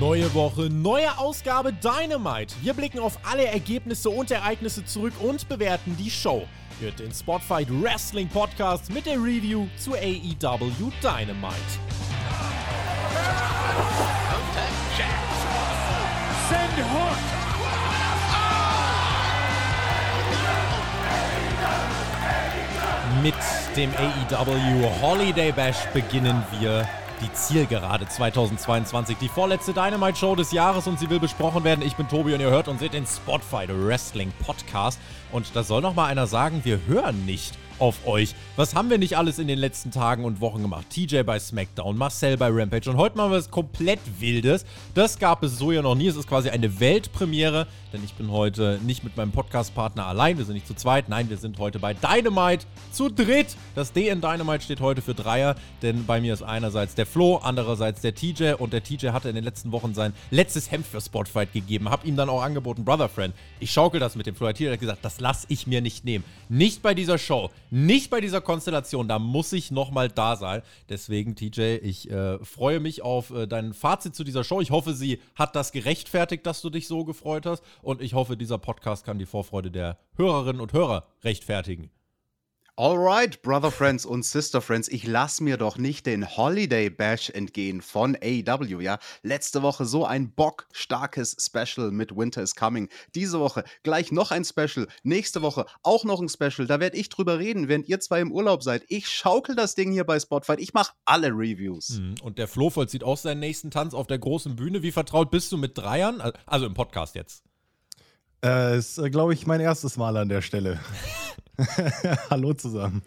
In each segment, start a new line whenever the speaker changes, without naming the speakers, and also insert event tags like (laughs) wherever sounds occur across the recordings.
Neue Woche, neue Ausgabe Dynamite. Wir blicken auf alle Ergebnisse und Ereignisse zurück und bewerten die Show. Hört den Spotfight Wrestling Podcast mit der Review zu AEW Dynamite.
Send Hook!
Mit dem AEW Holiday Bash beginnen wir die Zielgerade 2022. Die vorletzte Dynamite Show des Jahres und sie will besprochen werden. Ich bin Tobi und ihr hört und seht den Spotfight Wrestling Podcast. Und da soll noch mal einer sagen, wir hören nicht auf euch. Was haben wir nicht alles in den letzten Tagen und Wochen gemacht? TJ bei SmackDown, Marcel bei Rampage und heute machen wir was komplett Wildes. Das gab es so ja noch nie. Es ist quasi eine Weltpremiere, denn ich bin heute nicht mit meinem Podcast-Partner allein. Wir sind nicht zu zweit. Nein, wir sind heute bei Dynamite zu dritt. Das D in Dynamite steht heute für Dreier, denn bei mir ist einerseits der Flo, andererseits der TJ und der TJ hatte in den letzten Wochen sein letztes Hemd für Spotfight gegeben. Hab ihm dann auch angeboten, Brother Friend, ich schaukel das mit dem Flo. TJ hat gesagt, das lasse ich mir nicht nehmen. Nicht bei dieser Show. Nicht bei dieser Konstellation, da muss ich nochmal da sein. Deswegen, TJ, ich äh, freue mich auf äh, dein Fazit zu dieser Show. Ich hoffe, sie hat das gerechtfertigt, dass du dich so gefreut hast. Und ich hoffe, dieser Podcast kann die Vorfreude der Hörerinnen und Hörer rechtfertigen.
Alright, Brother Friends und Sister Friends, ich lass mir doch nicht den Holiday Bash entgehen von AEW, ja. Letzte Woche so ein bockstarkes Special mit Winter is Coming. Diese Woche gleich noch ein Special. Nächste Woche auch noch ein Special. Da werde ich drüber reden, während ihr zwei im Urlaub seid. Ich schaukel das Ding hier bei Spotify. Ich mache alle Reviews.
Mhm. Und der Flo vollzieht auch seinen nächsten Tanz auf der großen Bühne. Wie vertraut bist du mit Dreiern? Also im Podcast jetzt.
Äh, ist, äh, glaube ich, mein erstes Mal an der Stelle. (laughs) Hallo zusammen.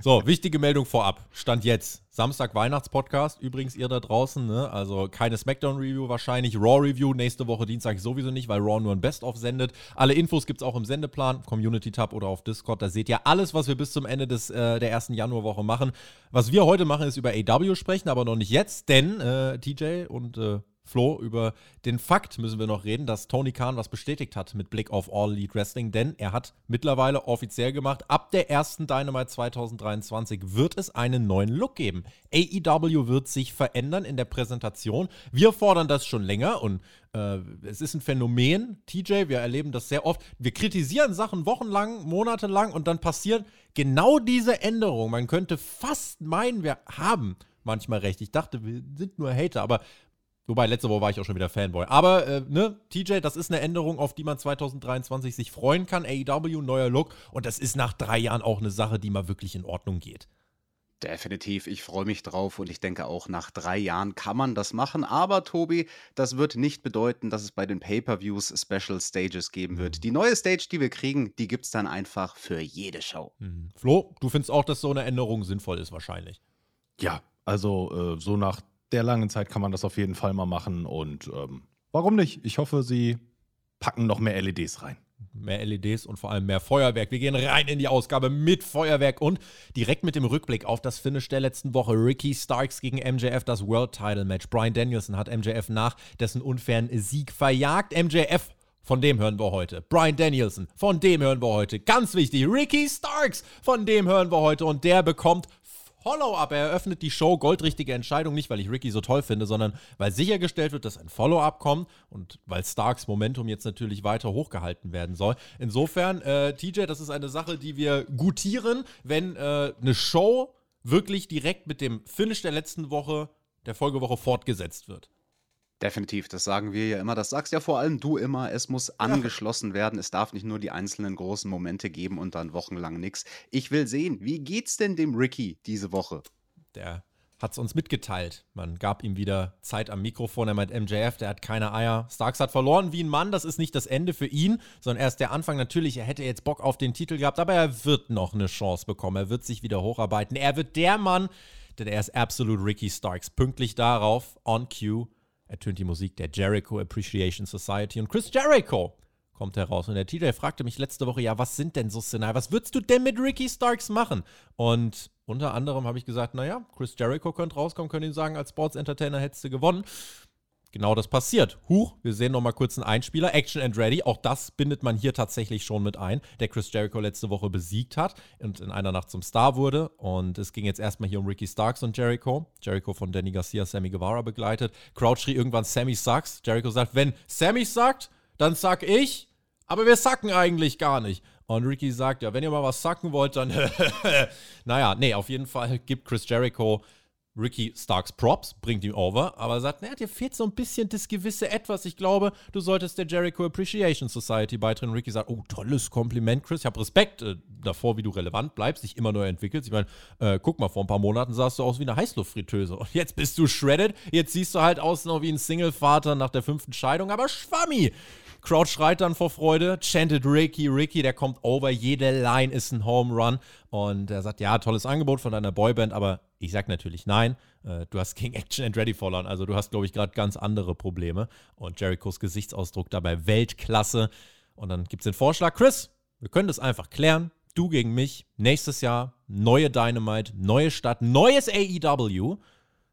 So, wichtige Meldung vorab. Stand jetzt. Samstag Weihnachtspodcast. Übrigens, ihr da draußen, ne? Also keine Smackdown-Review wahrscheinlich. Raw-Review nächste Woche Dienstag sowieso nicht, weil Raw nur ein Best-of sendet. Alle Infos gibt es auch im Sendeplan, Community-Tab oder auf Discord. Da seht ihr alles, was wir bis zum Ende des, äh, der ersten Januarwoche machen. Was wir heute machen, ist über AW sprechen, aber noch nicht jetzt, denn äh, TJ und äh, Flo, über den Fakt müssen wir noch reden, dass Tony Khan was bestätigt hat mit Blick auf All Elite Wrestling, denn er hat mittlerweile offiziell gemacht, ab der ersten Dynamite 2023 wird es einen neuen Look geben. AEW wird sich verändern in der Präsentation. Wir fordern das schon länger und äh, es ist ein Phänomen, TJ, wir erleben das sehr oft. Wir kritisieren Sachen wochenlang, monatelang und dann passieren genau diese Änderungen. Man könnte fast meinen, wir haben manchmal recht. Ich dachte, wir sind nur Hater, aber Wobei, letzte Woche war ich auch schon wieder Fanboy. Aber, äh, ne, TJ, das ist eine Änderung, auf die man 2023 sich freuen kann. AEW, neuer Look. Und das ist nach drei Jahren auch eine Sache, die mal wirklich in Ordnung geht.
Definitiv, ich freue mich drauf und ich denke auch nach drei Jahren kann man das machen. Aber Tobi, das wird nicht bedeuten, dass es bei den Pay-per-Views Special Stages geben wird.
Mhm.
Die neue Stage, die wir kriegen, die gibt es dann einfach für jede Show.
Mhm. Flo, du findest auch, dass so eine Änderung sinnvoll ist wahrscheinlich.
Ja, also äh, so nach der langen Zeit kann man das auf jeden Fall mal machen und ähm, warum nicht? Ich hoffe, sie packen noch mehr LEDs rein.
Mehr LEDs und vor allem mehr Feuerwerk. Wir gehen rein in die Ausgabe mit Feuerwerk und direkt mit dem Rückblick auf das Finish der letzten Woche. Ricky Starks gegen MJF, das World Title Match. Brian Danielson hat MJF nach dessen unfairen Sieg verjagt. MJF von dem hören wir heute. Brian Danielson, von dem hören wir heute. Ganz wichtig, Ricky Starks, von dem hören wir heute. Und der bekommt Follow-up. Er eröffnet die Show. Goldrichtige Entscheidung. Nicht, weil ich Ricky so toll finde, sondern weil sichergestellt wird, dass ein Follow-up kommt und weil Starks Momentum jetzt natürlich weiter hochgehalten werden soll. Insofern, äh, TJ, das ist eine Sache, die wir gutieren, wenn äh, eine Show wirklich direkt mit dem Finish der letzten Woche, der Folgewoche fortgesetzt wird.
Definitiv, das sagen wir ja immer. Das sagst ja vor allem du immer. Es muss angeschlossen werden. Es darf nicht nur die einzelnen großen Momente geben und dann wochenlang nichts. Ich will sehen, wie geht's denn dem Ricky diese Woche?
Der hat es uns mitgeteilt. Man gab ihm wieder Zeit am Mikrofon. Er meint MJF, der hat keine Eier. Starks hat verloren wie ein Mann. Das ist nicht das Ende für ihn, sondern erst der Anfang. Natürlich, er hätte jetzt Bock auf den Titel gehabt, aber er wird noch eine Chance bekommen. Er wird sich wieder hocharbeiten. Er wird der Mann, denn er ist absolut Ricky Starks. Pünktlich darauf, on cue, ertönt die Musik der Jericho Appreciation Society und Chris Jericho kommt heraus. Und der TJ fragte mich letzte Woche, ja, was sind denn so Szenarien? Was würdest du denn mit Ricky Starks machen? Und unter anderem habe ich gesagt, naja, Chris Jericho könnte rauskommen, könnte ihm sagen, als Sports Entertainer hättest du gewonnen. Genau das passiert. Huch, wir sehen noch mal kurz einen Einspieler. Action and Ready, auch das bindet man hier tatsächlich schon mit ein, der Chris Jericho letzte Woche besiegt hat und in einer Nacht zum Star wurde. Und es ging jetzt erstmal hier um Ricky Starks und Jericho. Jericho von Danny Garcia, Sammy Guevara begleitet. Crowd schrie irgendwann Sammy sucks. Jericho sagt, wenn Sammy sagt, dann sag ich, aber wir sacken eigentlich gar nicht. Und Ricky sagt, ja, wenn ihr mal was sacken wollt, dann (laughs) naja, nee, auf jeden Fall gibt Chris Jericho Ricky Starks Props, bringt ihn over, aber er sagt, naja, dir fehlt so ein bisschen das gewisse Etwas. Ich glaube, du solltest der Jericho Appreciation Society beitreten. Ricky sagt, oh, tolles Kompliment, Chris. Ich habe Respekt äh, davor, wie du relevant bleibst, dich immer neu entwickelst. Ich meine, äh, guck mal, vor ein paar Monaten sahst du aus wie eine Heißluftfritteuse. Und jetzt bist du shredded. Jetzt siehst du halt aus noch wie ein Single-Vater nach der fünften Scheidung. Aber Schwammi! Crowd schreit dann vor Freude, chanted Ricky, Ricky, der kommt over, jede Line ist ein Home Run. Und er sagt, ja, tolles Angebot von deiner Boyband, aber ich sag natürlich nein. Äh, du hast King Action and Ready verloren, also du hast, glaube ich, gerade ganz andere Probleme. Und Jerichos Gesichtsausdruck dabei Weltklasse. Und dann gibt es den Vorschlag, Chris, wir können das einfach klären. Du gegen mich, nächstes Jahr, neue Dynamite, neue Stadt, neues AEW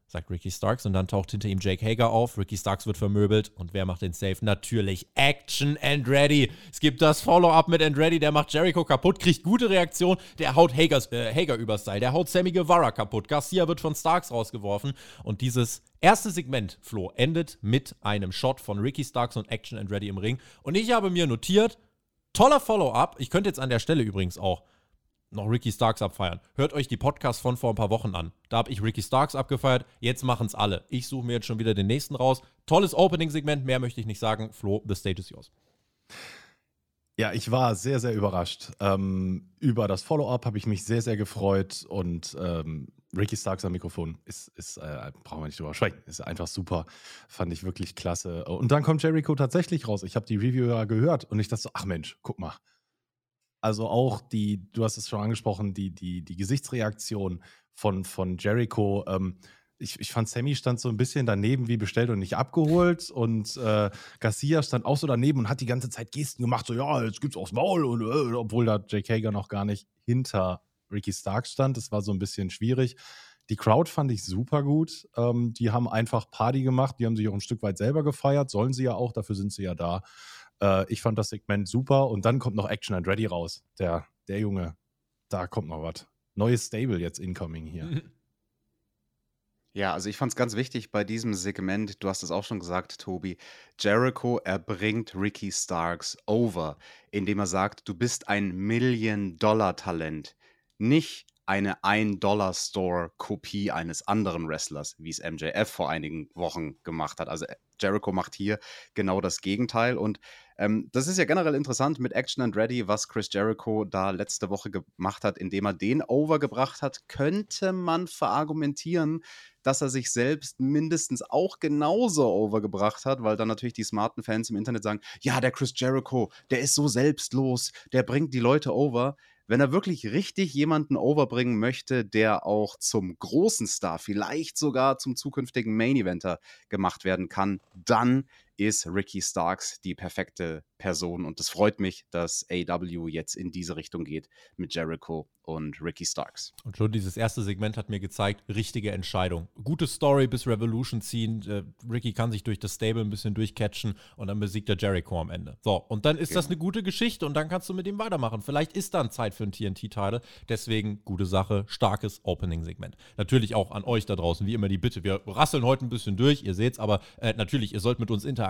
sagt Ricky Starks. Und dann taucht hinter ihm Jake Hager auf. Ricky Starks wird vermöbelt. Und wer macht den Safe? Natürlich Action and Ready. Es gibt das Follow-up mit Andretti. Der macht Jericho kaputt, kriegt gute Reaktion. Der haut Hagers, äh, Hager übers Seil. Der haut Sammy Guevara kaputt. Garcia wird von Starks rausgeworfen. Und dieses erste Segment, Flo, endet mit einem Shot von Ricky Starks und Action and Ready im Ring. Und ich habe mir notiert, toller Follow-up. Ich könnte jetzt an der Stelle übrigens auch noch Ricky Starks abfeiern. Hört euch die Podcasts von vor ein paar Wochen an. Da habe ich Ricky Starks abgefeiert. Jetzt machen es alle. Ich suche mir jetzt schon wieder den nächsten raus. Tolles Opening-Segment. Mehr möchte ich nicht sagen. Flo, the stage is yours.
Ja, ich war sehr, sehr überrascht. Ähm, über das Follow-up habe ich mich sehr, sehr gefreut und ähm, Ricky Starks am Mikrofon ist, ist äh, brauchen wir nicht drüber sprechen, ist einfach super. Fand ich wirklich klasse. Und dann kommt Jericho tatsächlich raus. Ich habe die Review ja gehört und ich dachte so, ach Mensch, guck mal, also auch die, du hast es schon angesprochen, die, die, die Gesichtsreaktion von, von Jericho. Ähm, ich, ich fand, Sammy stand so ein bisschen daneben wie bestellt und nicht abgeholt. Und äh, Garcia stand auch so daneben und hat die ganze Zeit Gesten gemacht, so ja, jetzt gibt's aufs Maul. Und, äh, obwohl da Jake Hager noch gar nicht hinter Ricky Stark stand. Das war so ein bisschen schwierig. Die Crowd fand ich super gut. Ähm, die haben einfach Party gemacht. Die haben sich auch ein Stück weit selber gefeiert. Sollen sie ja auch, dafür sind sie ja da. Äh, ich fand das Segment super und dann kommt noch Action and Ready raus. Der, der Junge, da kommt noch was. Neues Stable jetzt incoming hier.
Ja, also ich fand es ganz wichtig bei diesem Segment, du hast es auch schon gesagt, Tobi, Jericho erbringt Ricky Starks over, indem er sagt, du bist ein Million-Dollar-Talent, nicht eine Ein-Dollar-Store-Kopie eines anderen Wrestlers, wie es MJF vor einigen Wochen gemacht hat. Also Jericho macht hier genau das Gegenteil und ähm, das ist ja generell interessant mit Action and Ready, was Chris Jericho da letzte Woche gemacht hat, indem er den overgebracht hat, könnte man verargumentieren, dass er sich selbst mindestens auch genauso overgebracht hat, weil dann natürlich die smarten Fans im Internet sagen, ja, der Chris Jericho, der ist so selbstlos, der bringt die Leute over. Wenn er wirklich richtig jemanden overbringen möchte, der auch zum großen Star, vielleicht sogar zum zukünftigen Main Eventer gemacht werden kann, dann ist Ricky Starks die perfekte Person. Und es freut mich, dass AW jetzt in diese Richtung geht mit Jericho und Ricky Starks.
Und schon dieses erste Segment hat mir gezeigt, richtige Entscheidung. Gute Story bis Revolution ziehen. Äh, Ricky kann sich durch das Stable ein bisschen durchcatchen und dann besiegt er Jericho am Ende. So, und dann ist genau. das eine gute Geschichte und dann kannst du mit ihm weitermachen. Vielleicht ist dann Zeit für ein TNT-Teile. Deswegen gute Sache, starkes Opening-Segment. Natürlich auch an euch da draußen, wie immer die Bitte. Wir rasseln heute ein bisschen durch, ihr seht's, aber äh, natürlich, ihr sollt mit uns interagieren.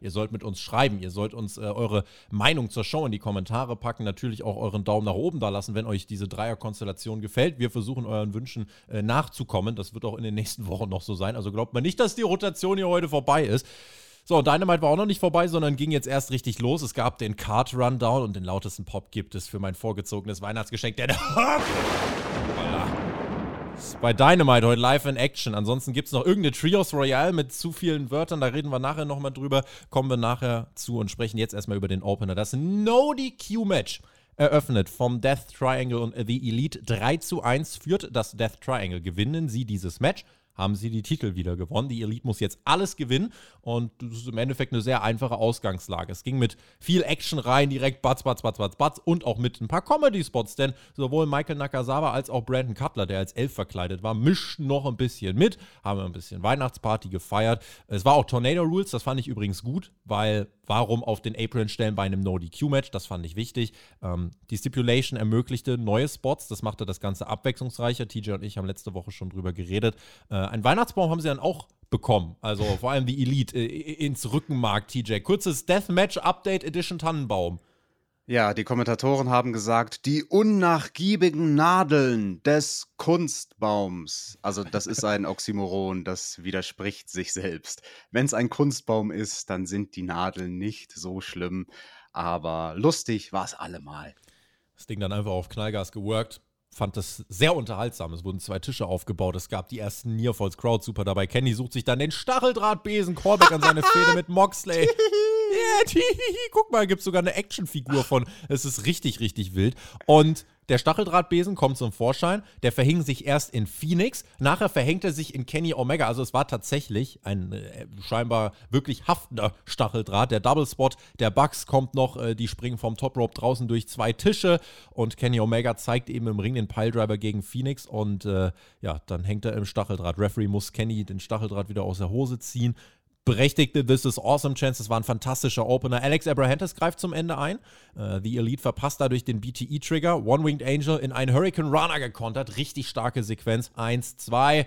Ihr sollt mit uns schreiben. Ihr sollt uns äh, eure Meinung zur Show in die Kommentare packen. Natürlich auch euren Daumen nach oben da lassen, wenn euch diese Dreierkonstellation gefällt. Wir versuchen euren Wünschen äh, nachzukommen. Das wird auch in den nächsten Wochen noch so sein. Also glaubt man nicht, dass die Rotation hier heute vorbei ist. So, Dynamite war auch noch nicht vorbei, sondern ging jetzt erst richtig los. Es gab den Card Rundown und den lautesten Pop gibt es für mein vorgezogenes Weihnachtsgeschenk. Der (laughs) (laughs) bei Dynamite heute live in Action. Ansonsten gibt es noch irgendeine Trios Royale mit zu vielen Wörtern. Da reden wir nachher nochmal drüber. Kommen wir nachher zu und sprechen jetzt erstmal über den Opener. Das No-DQ-Match eröffnet vom Death Triangle und The Elite 3 zu 1 führt das Death Triangle. Gewinnen sie dieses Match. Haben sie die Titel wieder gewonnen. Die Elite muss jetzt alles gewinnen und das ist im Endeffekt eine sehr einfache Ausgangslage. Es ging mit viel Action rein, direkt Batz, Batz, Batz, Batz, Batz und auch mit ein paar Comedy-Spots, denn sowohl Michael Nakazawa als auch Brandon Cutler, der als Elf verkleidet war, mischten noch ein bisschen mit, haben ein bisschen Weihnachtsparty gefeiert. Es war auch Tornado Rules, das fand ich übrigens gut, weil warum auf den Apron stellen bei einem No-DQ-Match, das fand ich wichtig. Ähm, die Stipulation ermöglichte neue Spots, das machte das Ganze abwechslungsreicher. TJ und ich haben letzte Woche schon drüber geredet. Äh, ein Weihnachtsbaum haben sie dann auch bekommen. Also vor allem die Elite äh, ins Rückenmark, TJ. Kurzes Deathmatch Update Edition Tannenbaum.
Ja, die Kommentatoren haben gesagt, die unnachgiebigen Nadeln des Kunstbaums. Also das ist ein Oxymoron, das widerspricht sich selbst. Wenn es ein Kunstbaum ist, dann sind die Nadeln nicht so schlimm. Aber lustig war es allemal.
Das Ding dann einfach auf Knallgas geworkt fand das sehr unterhaltsam. Es wurden zwei Tische aufgebaut. Es gab die ersten Nearfalls Crowd super dabei. Kenny sucht sich dann den Stacheldrahtbesen. Callback an seine Fehde mit Moxley. (laughs) Yeah, (laughs) guck mal, gibt sogar eine Actionfigur von. Es ist richtig, richtig wild. Und der Stacheldrahtbesen kommt zum Vorschein. Der verhing sich erst in Phoenix. Nachher verhängt er sich in Kenny Omega. Also es war tatsächlich ein äh, scheinbar wirklich haftender Stacheldraht. Der Double Spot der Bugs kommt noch. Äh, die springen vom Top Rope draußen durch zwei Tische. Und Kenny Omega zeigt eben im Ring den Piledriver gegen Phoenix. Und äh, ja, dann hängt er im Stacheldraht. Referee muss Kenny den Stacheldraht wieder aus der Hose ziehen berechtigte This is Awesome Chance. Das war ein fantastischer Opener. Alex Abrahantes greift zum Ende ein. Uh, The Elite verpasst dadurch den BTE-Trigger. One-Winged Angel in einen Hurricane Runner gekontert. Richtig starke Sequenz. 1, 2,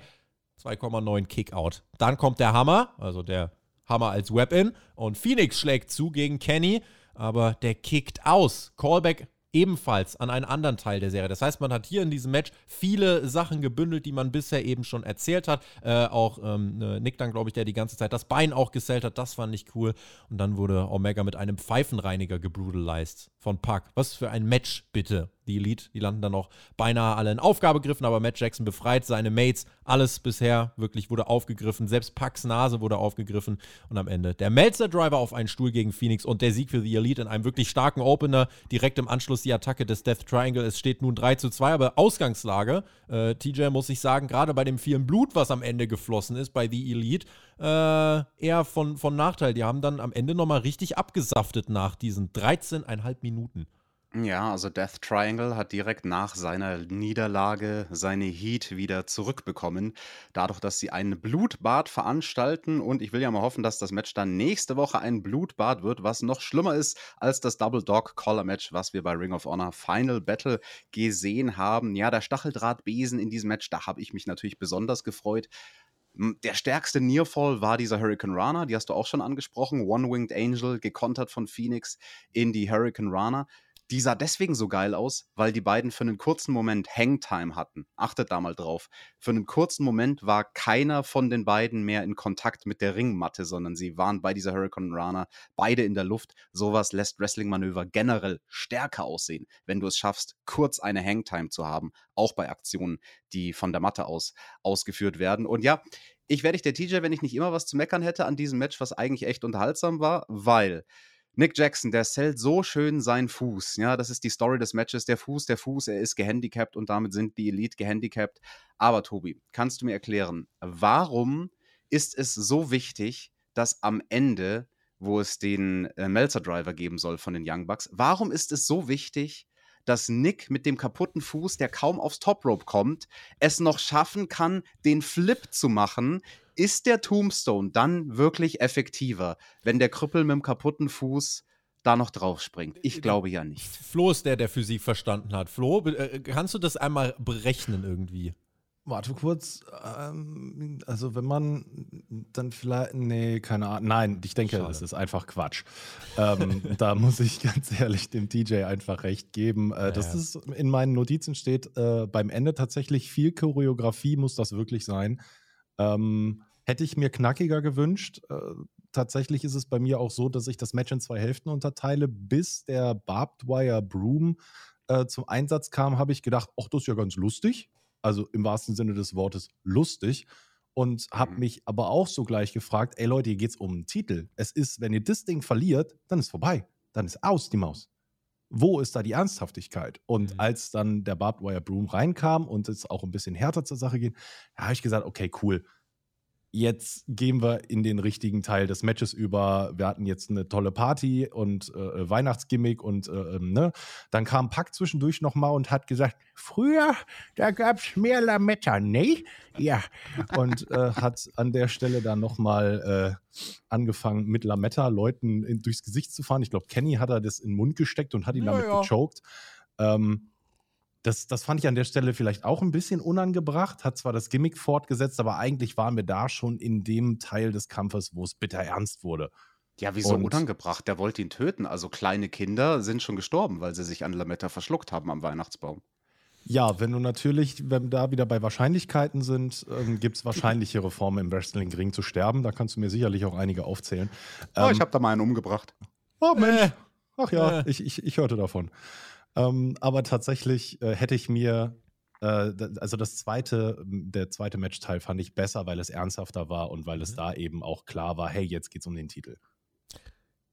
2,9 Kickout. Dann kommt der Hammer, also der Hammer als Weapon. Und Phoenix schlägt zu gegen Kenny, aber der kickt aus. Callback ebenfalls an einen anderen Teil der Serie. Das heißt, man hat hier in diesem Match viele Sachen gebündelt, die man bisher eben schon erzählt hat. Äh, auch ähm, ne, Nick dann, glaube ich, der die ganze Zeit das Bein auch gesellt hat. Das fand ich cool. Und dann wurde Omega mit einem Pfeifenreiniger gebrutalized von Puck. Was für ein Match, bitte die Elite. Die landen dann auch beinahe alle in Aufgabegriffen, aber Matt Jackson befreit seine Mates. Alles bisher wirklich wurde aufgegriffen. Selbst Pucks Nase wurde aufgegriffen. Und am Ende der Melzer-Driver auf einen Stuhl gegen Phoenix und der Sieg für die Elite in einem wirklich starken Opener. Direkt im Anschluss die Attacke des Death Triangle. Es steht nun 3 zu 2, aber Ausgangslage. Äh, TJ muss ich sagen, gerade bei dem vielen Blut, was am Ende geflossen ist bei The Elite, äh, eher von, von Nachteil. Die haben dann am Ende nochmal richtig abgesaftet nach diesen 13,5 Minuten.
Ja, also Death Triangle hat direkt nach seiner Niederlage seine Heat wieder zurückbekommen. Dadurch, dass sie ein Blutbad veranstalten und ich will ja mal hoffen, dass das Match dann nächste Woche ein Blutbad wird, was noch schlimmer ist als das Double Dog Collar Match, was wir bei Ring of Honor Final Battle gesehen haben. Ja, der Stacheldrahtbesen in diesem Match, da habe ich mich natürlich besonders gefreut. Der stärkste Nearfall war dieser Hurricane Rana, die hast du auch schon angesprochen. One-Winged Angel, gekontert von Phoenix in die Hurricane Rana. Die sah deswegen so geil aus, weil die beiden für einen kurzen Moment Hangtime hatten. Achtet da mal drauf. Für einen kurzen Moment war keiner von den beiden mehr in Kontakt mit der Ringmatte, sondern sie waren bei dieser Hurricane Rana beide in der Luft. Sowas lässt Wrestling-Manöver generell stärker aussehen, wenn du es schaffst, kurz eine Hangtime zu haben, auch bei Aktionen, die von der Matte aus ausgeführt werden. Und ja, ich werde dich der TJ, wenn ich nicht immer was zu meckern hätte an diesem Match, was eigentlich echt unterhaltsam war, weil Nick Jackson, der zählt so schön seinen Fuß. Ja, das ist die Story des Matches. Der Fuß, der Fuß, er ist gehandicapt und damit sind die Elite gehandicapt. Aber Tobi, kannst du mir erklären, warum ist es so wichtig, dass am Ende, wo es den äh, Melzer Driver geben soll von den Young Bucks, warum ist es so wichtig, dass Nick mit dem kaputten Fuß, der kaum aufs Top Rope kommt, es noch schaffen kann, den Flip zu machen, ist der Tombstone dann wirklich effektiver, wenn der Krüppel mit dem kaputten Fuß da noch drauf springt? Ich glaube ja nicht.
Flo ist der, der Physik verstanden hat. Flo, äh, kannst du das einmal berechnen irgendwie?
Warte kurz. Ähm, also, wenn man dann vielleicht. Nee, keine Ahnung. Nein, ich denke, Schade. das ist einfach Quatsch. ähm, (laughs) da muss ich ganz ehrlich dem DJ einfach recht geben. Äh, ja, das ist in meinen Notizen steht äh, beim Ende tatsächlich viel Choreografie, muss das wirklich sein. Ähm, hätte ich mir knackiger gewünscht. Äh, tatsächlich ist es bei mir auch so, dass ich das Match in zwei Hälften unterteile. Bis der Barbed Wire Broom äh, zum Einsatz kam, habe ich gedacht, ach, das ist ja ganz lustig. Also im wahrsten Sinne des Wortes lustig. Und habe mhm. mich aber auch so gleich gefragt, ey Leute, hier geht es um einen Titel. Es ist, wenn ihr das Ding verliert, dann ist vorbei. Dann ist aus die Maus. Wo ist da die Ernsthaftigkeit? Und
Mhm.
als dann der Barbed Wire Broom reinkam und es auch ein bisschen härter zur Sache ging, da habe ich gesagt, okay, cool. Jetzt gehen wir in den richtigen Teil des Matches über. Wir hatten jetzt eine tolle Party und äh, Weihnachtsgimmick und äh, ähm, ne. Dann kam Pack zwischendurch nochmal und hat gesagt, früher, da gab es mehr Lametta, ne? Ja. Und äh, hat an der Stelle dann nochmal äh, angefangen, mit Lametta Leuten in, durchs Gesicht zu fahren. Ich glaube, Kenny hat er das in den Mund gesteckt und hat ihn
Ja,
damit
ja.
gechoked. Ähm, das, das fand ich an der Stelle vielleicht auch ein bisschen unangebracht, hat zwar das Gimmick fortgesetzt, aber eigentlich waren wir da schon in dem Teil des Kampfes, wo es bitter ernst wurde.
Ja, wieso
Und-
unangebracht? Der wollte ihn töten. Also kleine Kinder sind schon gestorben, weil sie sich an Lametta verschluckt haben am Weihnachtsbaum.
Ja, wenn du natürlich, wenn wir da wieder bei Wahrscheinlichkeiten sind, ähm, gibt es wahrscheinlichere Formen im Wrestling-Ring zu sterben. Da kannst du mir sicherlich auch einige aufzählen.
Oh,
Ähm,
ich habe da mal einen umgebracht.
Oh Mensch.
Äh,
Ach ja,
Äh.
ich, ich, ich hörte davon. Ähm, aber tatsächlich äh, hätte ich mir, äh, also das zweite, der zweite Matchteil fand ich besser, weil es ernsthafter war und weil es
Mhm.
da eben auch klar war, hey, jetzt geht's um den Titel.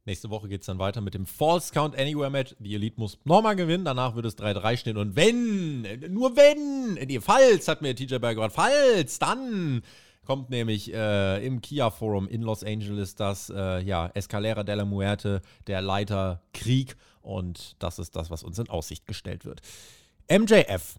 Nächste Woche geht es dann weiter mit dem False Count Anywhere Match. Die Elite muss nochmal gewinnen. Danach wird es 3-3 stehen. Und wenn, nur wenn, nee, falls, hat mir TJ Berger gesagt, falls, dann kommt nämlich äh, im Kia Forum in Los Angeles das äh, ja, Escalera de la Muerte, der Leiter Krieg. Und das ist das, was uns in Aussicht gestellt wird. MJF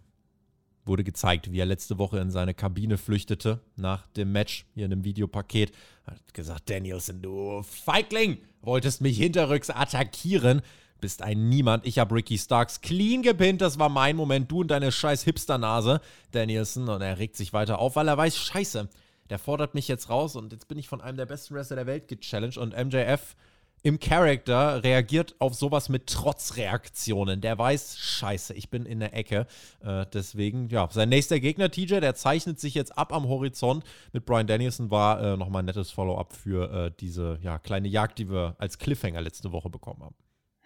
wurde gezeigt, wie er letzte Woche in seine Kabine flüchtete nach dem Match hier in einem Videopaket. Hat gesagt, Danielson, du Feigling, wolltest mich hinterrücks attackieren. Bist ein Niemand. Ich habe Ricky Starks clean gepinnt. Das war mein Moment. Du und deine scheiß Hipsternase, Danielson. Und er regt sich weiter auf, weil er weiß, scheiße, der fordert mich jetzt raus und jetzt bin ich von einem der besten Wrestler der Welt gechallenged. Und MJF im Charakter reagiert auf sowas mit Trotzreaktionen. Der weiß, scheiße, ich bin in der Ecke. Äh, deswegen, ja, sein nächster Gegner, TJ, der zeichnet sich jetzt ab am Horizont. Mit Brian Danielson war äh, nochmal ein nettes Follow-up für äh, diese ja, kleine Jagd, die wir als Cliffhanger letzte Woche bekommen haben.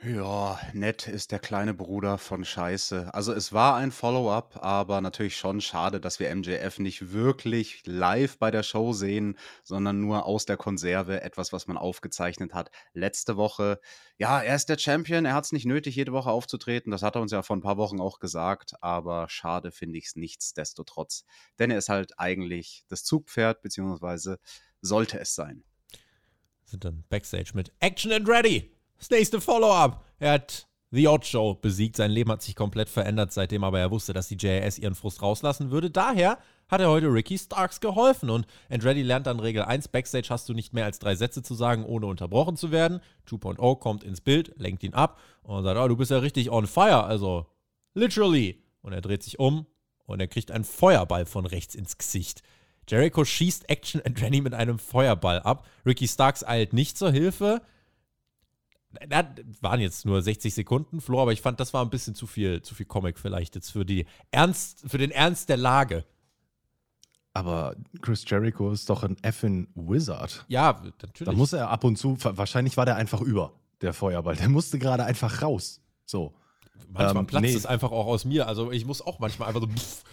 Ja, nett ist der kleine Bruder von Scheiße. Also es war ein Follow-up, aber natürlich schon schade, dass wir MJF nicht wirklich live bei der Show sehen, sondern nur aus der Konserve etwas, was man aufgezeichnet hat. Letzte Woche, ja, er ist der Champion, er hat es nicht nötig, jede Woche aufzutreten. Das hat er uns ja vor ein paar Wochen auch gesagt, aber schade finde ich es nichtsdestotrotz. Denn er ist halt eigentlich das Zugpferd, beziehungsweise sollte es sein.
Sind dann Backstage mit Action and Ready. Das nächste Follow-up. Er hat The Odd Show besiegt. Sein Leben hat sich komplett verändert, seitdem aber er wusste, dass die JAS ihren Frust rauslassen würde. Daher hat er heute Ricky Starks geholfen. Und Andretti lernt dann Regel 1, Backstage hast du nicht mehr als drei Sätze zu sagen, ohne unterbrochen zu werden. 2.0 kommt ins Bild, lenkt ihn ab und sagt, oh, du bist ja richtig on fire, also literally. Und er dreht sich um und er kriegt einen Feuerball von rechts ins Gesicht. Jericho schießt Action Andretti mit einem Feuerball ab. Ricky Starks eilt nicht zur Hilfe. Das waren jetzt nur 60 Sekunden, Flo, aber ich fand, das war ein bisschen zu viel, zu viel Comic vielleicht jetzt für die Ernst, für den Ernst der Lage.
Aber Chris Jericho ist doch ein effing Wizard.
Ja, natürlich.
Da muss er ab und zu, wahrscheinlich war der einfach über, der Feuerball. Der musste gerade einfach raus. So.
manchmal
ähm,
platzt
nee.
es einfach auch aus mir. Also ich muss auch manchmal einfach so. Pff,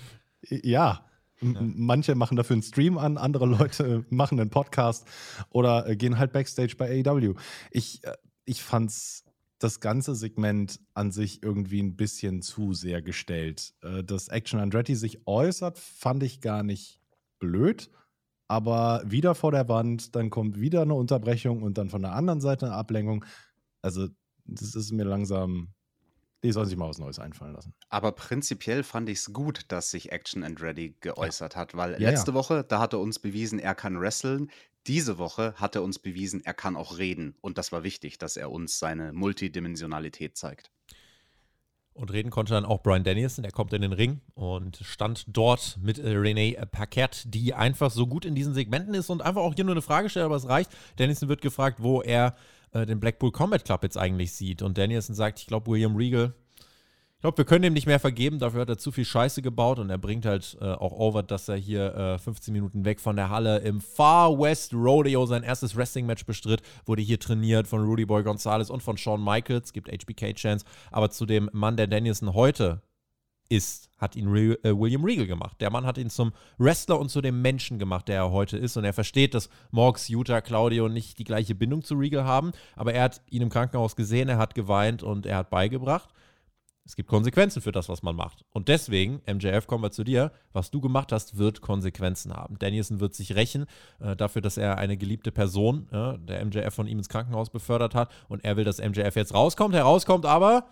Ja. M- Manche machen dafür einen Stream an, andere Leute (laughs) machen einen Podcast oder äh, gehen halt Backstage bei AEW. Ich, äh, ich fand's das ganze Segment an sich irgendwie ein bisschen zu sehr gestellt. Äh, dass Action Andretti sich äußert, fand ich gar nicht blöd. Aber wieder vor der Wand, dann kommt wieder eine Unterbrechung und dann von der anderen Seite eine Ablenkung. Also, das ist mir langsam. Die sollen sich mal was Neues einfallen lassen.
Aber prinzipiell fand ich es gut, dass sich Action and Ready geäußert hat, weil
Ja,
letzte
ja.
Woche, da hat er uns bewiesen, er kann wresteln. Diese Woche hat er uns bewiesen, er kann auch reden. Und das war wichtig, dass er uns seine Multidimensionalität zeigt.
Und reden konnte dann auch Brian Danielson, der kommt in den Ring und stand dort mit äh, Renee Paquette, die einfach so gut in diesen Segmenten ist und einfach auch hier nur eine Frage stellt, aber es reicht. Danielson wird gefragt, wo er äh, den Blackpool Combat Club jetzt eigentlich sieht. Und Danielson sagt, ich glaube, William Regal, ich glaube, wir können ihm nicht mehr vergeben, dafür hat er zu viel Scheiße gebaut und er bringt halt äh, auch over, dass er hier äh, 15 Minuten weg von der Halle im Far West Rodeo sein erstes Wrestling-Match bestritt, wurde hier trainiert von Rudy Boy Gonzalez und von Shawn Michaels, gibt HBK-Chance, aber zu dem Mann, der Danielson heute ist, hat ihn Re äh, William Regal gemacht. Der Mann hat ihn zum Wrestler und zu dem Menschen gemacht, der er heute ist. Und er versteht, dass Morgs, Utah, Claudio nicht die gleiche Bindung zu Regal haben. Aber er hat ihn im Krankenhaus gesehen, er hat geweint und er hat beigebracht. Es gibt Konsequenzen für das, was man macht. Und deswegen, MJF, kommen wir zu dir. Was du gemacht hast, wird Konsequenzen haben. Danielson wird sich rächen äh, dafür, dass er eine geliebte Person, äh, der MJF von ihm ins Krankenhaus befördert hat. Und er will, dass MJF jetzt rauskommt. Herauskommt aber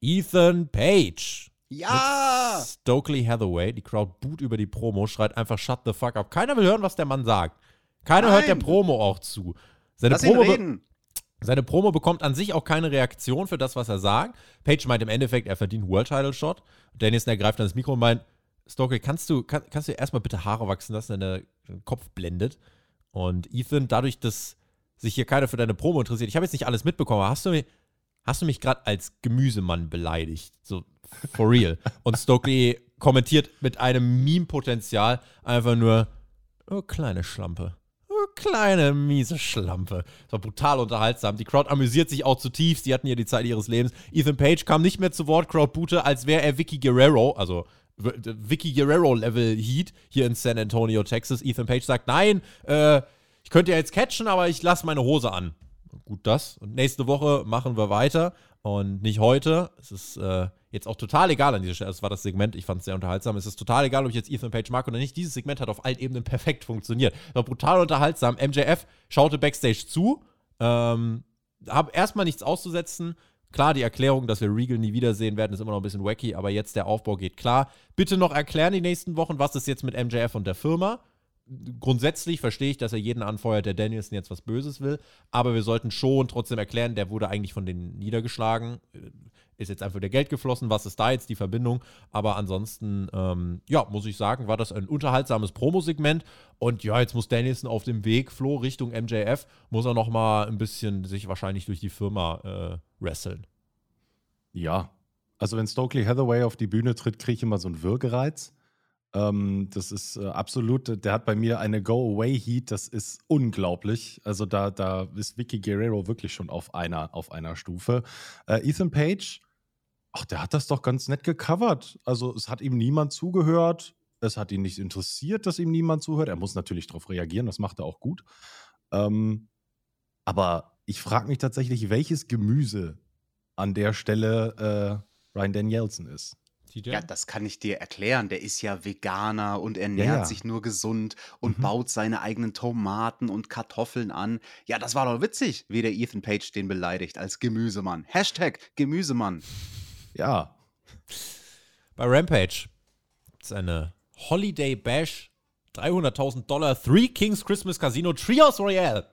Ethan Page.
Ja!
Mit Stokely Hathaway. Die Crowd boot über die Promo, schreit einfach Shut the fuck up. Keiner will hören, was der Mann sagt. Keiner
Nein.
hört der Promo auch zu. Seine
Lass
Promo. Seine Promo bekommt an sich auch keine Reaktion für das, was er sagt. Page meint im Endeffekt, er verdient einen World Title Shot. Danielson ergreift dann das Mikro und meint, Stokely, kannst du, kann, kannst du erstmal bitte Haare wachsen lassen, der Kopf blendet? Und Ethan, dadurch, dass sich hier keiner für deine Promo interessiert, ich habe jetzt nicht alles mitbekommen, aber hast du, mi- hast du mich gerade als Gemüsemann beleidigt? So, for real. Und Stokely kommentiert mit einem Meme-Potenzial einfach nur, oh, kleine Schlampe. Kleine, miese Schlampe. Das war brutal unterhaltsam. Die Crowd amüsiert sich auch zutiefst. Die hatten hier die Zeit ihres Lebens. Ethan Page kam nicht mehr zu Wort, Crowd boote, als wäre er Vicky Guerrero, also Vicky Guerrero-Level Heat hier in San Antonio, Texas. Ethan Page sagt, nein, äh, ich könnte ja jetzt catchen, aber ich lasse meine Hose an. Gut, das. Und nächste Woche machen wir weiter. Und nicht heute. Es ist äh, jetzt auch total egal an dieser Stelle. Das war das Segment. Ich fand es sehr unterhaltsam. Es ist total egal, ob ich jetzt Ethan Page mag oder nicht. Dieses Segment hat auf allen Ebenen perfekt funktioniert. War brutal unterhaltsam. MJF schaute Backstage zu. Ähm, habe erstmal nichts auszusetzen. Klar, die Erklärung, dass wir Regal nie wiedersehen werden, ist immer noch ein bisschen wacky, aber jetzt der Aufbau geht klar. Bitte noch erklären die nächsten Wochen, was ist jetzt mit MJF und der Firma. Grundsätzlich verstehe ich, dass er jeden anfeuert, der Danielson jetzt was Böses will, aber wir sollten schon trotzdem erklären, der wurde eigentlich von denen niedergeschlagen, ist jetzt einfach der Geld geflossen, was ist da jetzt die Verbindung, aber ansonsten, ähm, ja, muss ich sagen, war das ein unterhaltsames Promosegment und ja, jetzt muss Danielson auf dem Weg, Flo, Richtung MJF, muss er noch mal ein bisschen sich wahrscheinlich durch die Firma äh, wresteln.
Ja. Also, wenn Stokely Hathaway auf die Bühne tritt, kriege ich immer so einen Würgereiz. Ähm, das ist äh, absolut, der hat bei mir eine Go-Away-Heat, das ist unglaublich. Also, da, da ist Vicky Guerrero wirklich schon auf einer, auf einer Stufe. Äh, Ethan Page, ach, der hat das doch ganz nett gecovert. Also, es hat ihm niemand zugehört. Es hat ihn nicht interessiert, dass ihm niemand zuhört. Er muss natürlich darauf reagieren, das macht er auch gut. Ähm, aber ich frage mich tatsächlich, welches Gemüse an der Stelle äh, Ryan Danielson ist.
Ja, das kann ich dir erklären. Der ist ja Veganer und ernährt
Ja, ja.
sich nur gesund und
Mhm.
baut seine eigenen Tomaten und Kartoffeln an. Ja, das war doch witzig, wie der Ethan Page den beleidigt als Gemüsemann. Hashtag Gemüsemann.
Ja,
Bei Rampage gibt es eine Holiday Bash, 300.000 Dollar, Three Kings Christmas Casino, Trios Royale.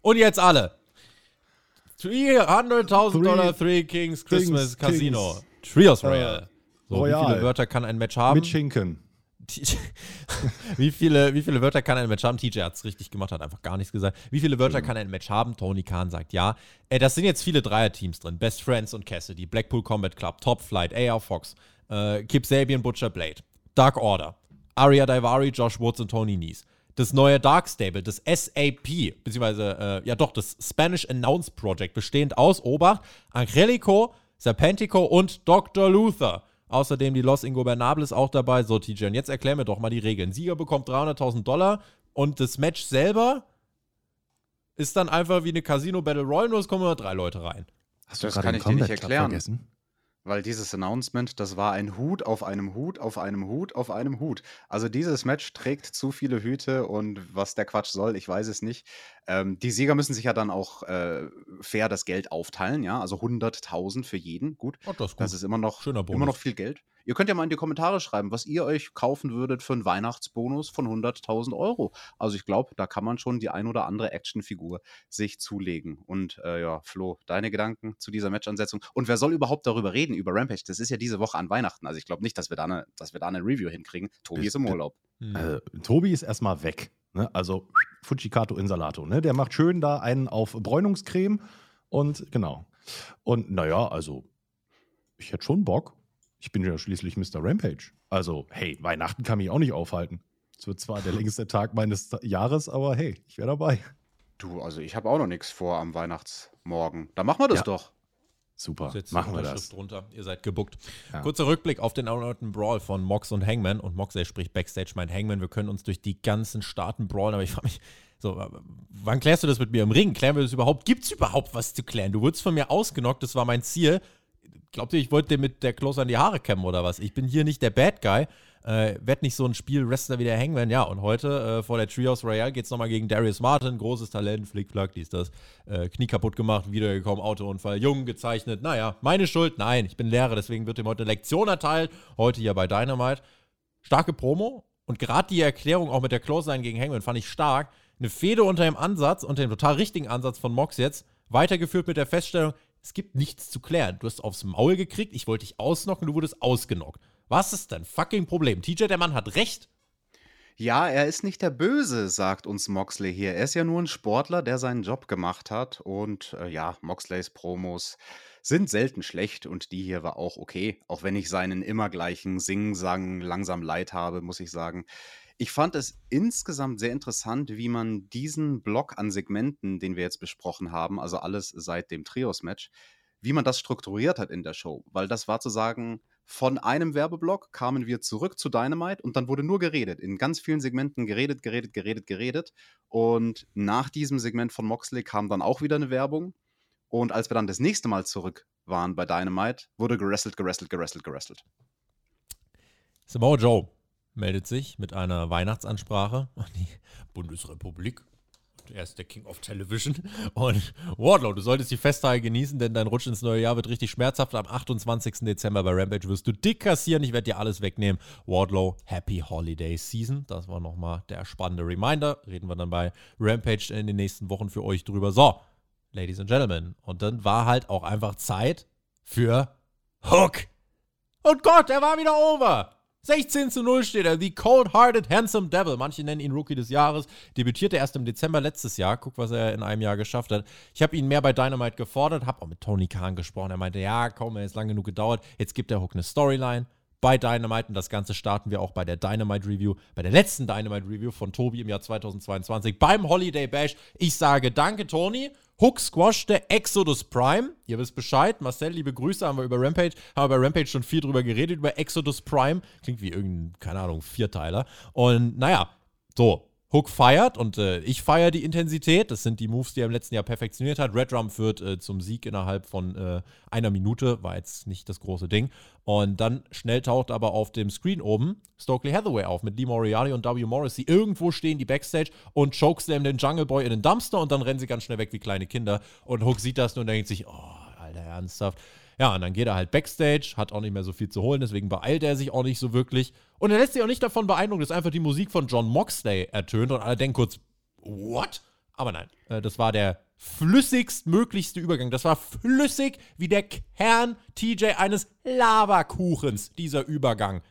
Und jetzt alle. 300.000
Three
Dollar, Three Kings Christmas
Kings,
Casino,
Kings.
Trios Royale. So, wie
Royal.
viele Wörter kann ein Match haben?
mit Schinken. (laughs)
wie, viele, wie viele Wörter kann ein Match haben? TJ hat es richtig gemacht, hat einfach gar nichts gesagt. Wie viele Wörter kann ein Match haben? Tony Khan sagt ja. Äh, das sind jetzt viele Dreier-Teams drin. Best Friends und Cassidy, Blackpool Combat Club, Top Flight, AR Fox, äh, Kip Sabian, Butcher Blade, Dark Order, Aria Daivari, Josh Woods und Tony Nies. Das neue Dark Stable, das SAP, beziehungsweise, äh, ja doch, das Spanish Announce Project, bestehend aus, Obacht, Angelico, Serpentico und Dr. Luther. Außerdem die Los Ingobernables auch dabei. So, TJ, und jetzt erklär mir doch mal die Regeln. Sieger bekommt 300.000 Dollar und das Match selber ist dann einfach wie eine Casino Battle Royale, nur es kommen nur drei Leute rein.
Hast
Das
gerade
kann
den
ich dir nicht erklären.
Vergessen?
Weil dieses Announcement, das war ein Hut auf einem Hut auf einem Hut auf einem Hut. Also dieses Match trägt zu viele Hüte und was der Quatsch soll, ich weiß es nicht. Ähm, die Sieger müssen sich ja dann auch äh, fair das Geld aufteilen, ja, also 100.000 für jeden. Gut,
Oh, das ist gut.
das ist immer noch,
Schöner Bonus.
immer noch viel Geld. Ihr könnt ja mal in die Kommentare schreiben, was ihr euch kaufen würdet für einen Weihnachtsbonus von 100.000 Euro. Also ich glaube, da kann man schon die ein oder andere Actionfigur sich zulegen. Und äh, ja, Flo, deine Gedanken zu dieser Matchansetzung. Und wer soll überhaupt darüber reden, über Rampage? Das ist ja diese Woche an Weihnachten. Also ich glaube nicht, dass wir, da eine, dass wir da eine Review hinkriegen. Tobi ist im Urlaub.
Hm.
Äh, Tobi ist erstmal weg. Ne? Also Fujikato Insalato. Ne? Der macht schön da einen auf Bräunungscreme und genau. Und naja, also ich hätte schon Bock. Ich bin ja schließlich Mr. Rampage. Also, hey, Weihnachten kann mich auch nicht aufhalten. Es wird zwar der längste Tag meines Jahres, aber hey, ich wäre dabei.
Du, also ich habe auch noch nichts vor am Weihnachtsmorgen. Da machen wir das
Ja.
doch.
Super.
Setzt
Machen wir das.
drunter. Ihr seid gebuckt.
Ja.
Kurzer Rückblick auf den erneuten Brawl von Mox und Hangman. Und Moxley spricht Backstage, meint Hangman, wir können uns durch die ganzen Staaten brawlen. Aber ich frage mich, so, wann klärst du das mit mir im Ring? Klären wir das überhaupt? Gibt es überhaupt was zu klären? Du wurdest von mir ausgenockt, das war mein Ziel. Glaubt ihr, ich wollte dir mit der Close an die Haare kämmen oder was? Ich bin hier nicht der Bad Guy. Äh, werd nicht so ein Spielwrestler wie der Hangman. Ja, und heute äh, vor der Trios Royale geht es nochmal gegen Darius Martin. Großes Talent, Flickflack, dies, das. Äh, Knie kaputt gemacht, wiedergekommen, Autounfall, jung gezeichnet. Naja, meine Schuld? Nein, ich bin Lehrer, deswegen wird ihm heute Lektion erteilt. Heute hier bei Dynamite. Starke Promo. Und gerade die Erklärung auch mit der Clothesline gegen Hangman fand ich stark. Eine Fehde unter dem Ansatz, unter dem total richtigen Ansatz von Mox jetzt, weitergeführt mit der Feststellung, es gibt nichts zu klären. Du hast aufs Maul gekriegt, ich wollte dich ausnocken, du wurdest ausgenockt. Was ist dein fucking Problem? TJ, der Mann hat recht.
Ja, er ist nicht der Böse, sagt uns Moxley hier. Er ist ja nur ein Sportler, der seinen Job gemacht hat. Und äh, ja, Moxleys Promos sind selten schlecht und die hier war auch okay. Auch wenn ich seinen immer gleichen Sing-Sang langsam leid habe, muss ich sagen. Ich fand es insgesamt sehr interessant, wie man diesen Block an Segmenten, den wir jetzt besprochen haben, also alles seit dem Trios-Match, wie man das strukturiert hat in der Show. Weil das war zu sagen, von einem Werbeblock kamen wir zurück zu Dynamite und dann wurde nur geredet. In ganz vielen Segmenten geredet, geredet, geredet, geredet. Und nach diesem Segment von Moxley kam dann auch wieder eine Werbung. Und als wir dann das nächste Mal zurück waren bei Dynamite, wurde gerestelt, gerestelt, gerestelt, gerestelt.
Samoa Joe meldet sich mit einer Weihnachtsansprache an die (laughs) Bundesrepublik. Und Er ist der King of Television. Und Wardlow, du solltest die Festtage genießen, denn dein Rutsch ins neue Jahr wird richtig schmerzhaft. Am 28. Dezember bei Rampage wirst du dick kassieren. Ich werde dir alles wegnehmen. Wardlow, Happy Holiday Season. Das war nochmal der spannende Reminder. Reden wir dann bei Rampage in den nächsten Wochen für euch drüber. So, Ladies and Gentlemen. Und dann war halt auch einfach Zeit für Hook. Und Gott, er war wieder over. 16 zu 0 steht er. The Cold-Hearted Handsome Devil. Manche nennen ihn Rookie des Jahres. Debütierte erst im Dezember letztes Jahr. Guck, was er in einem Jahr geschafft hat. Ich habe ihn mehr bei Dynamite gefordert, habe auch mit Tony Khan gesprochen. Er meinte, ja, komm, er ist lang genug gedauert. Jetzt gibt der Hook eine Storyline bei Dynamite und das Ganze starten wir auch bei der Dynamite Review, bei der letzten Dynamite Review von Tobi im Jahr 2022 beim Holiday Bash. Ich sage danke, Tony. Hook squashte Exodus Prime. Ihr wisst Bescheid. Marcel, liebe Grüße, haben wir über Rampage, haben wir bei Rampage schon viel drüber geredet, über Exodus Prime. Klingt wie irgendein, keine Ahnung, Vierteiler. Und naja, so, Hook feiert und äh, ich feiere die Intensität. Das sind die Moves, die er im letzten Jahr perfektioniert hat. Red Drum führt äh, zum Sieg innerhalb von äh, einer Minute. War jetzt nicht das große Ding. Und dann schnell taucht aber auf dem Screen oben Stokely Hathaway auf mit Lee Moriarty und W. Morrissey. Irgendwo stehen die Backstage und chokeslam den Jungle Boy in den Dumpster und dann rennen sie ganz schnell weg wie kleine Kinder. Und Hook sieht das nur und denkt sich, oh, Alter, ernsthaft. Ja, und dann geht er halt Backstage, hat auch nicht mehr so viel zu holen, deswegen beeilt er sich auch nicht so wirklich. Und er lässt sich auch nicht davon beeindrucken, dass einfach die Musik von John Moxley ertönt und alle denken kurz, what? Aber nein, äh, das war der flüssigst möglichste Übergang. Das war flüssig wie der Kern TJ eines Lavakuchens, dieser Übergang.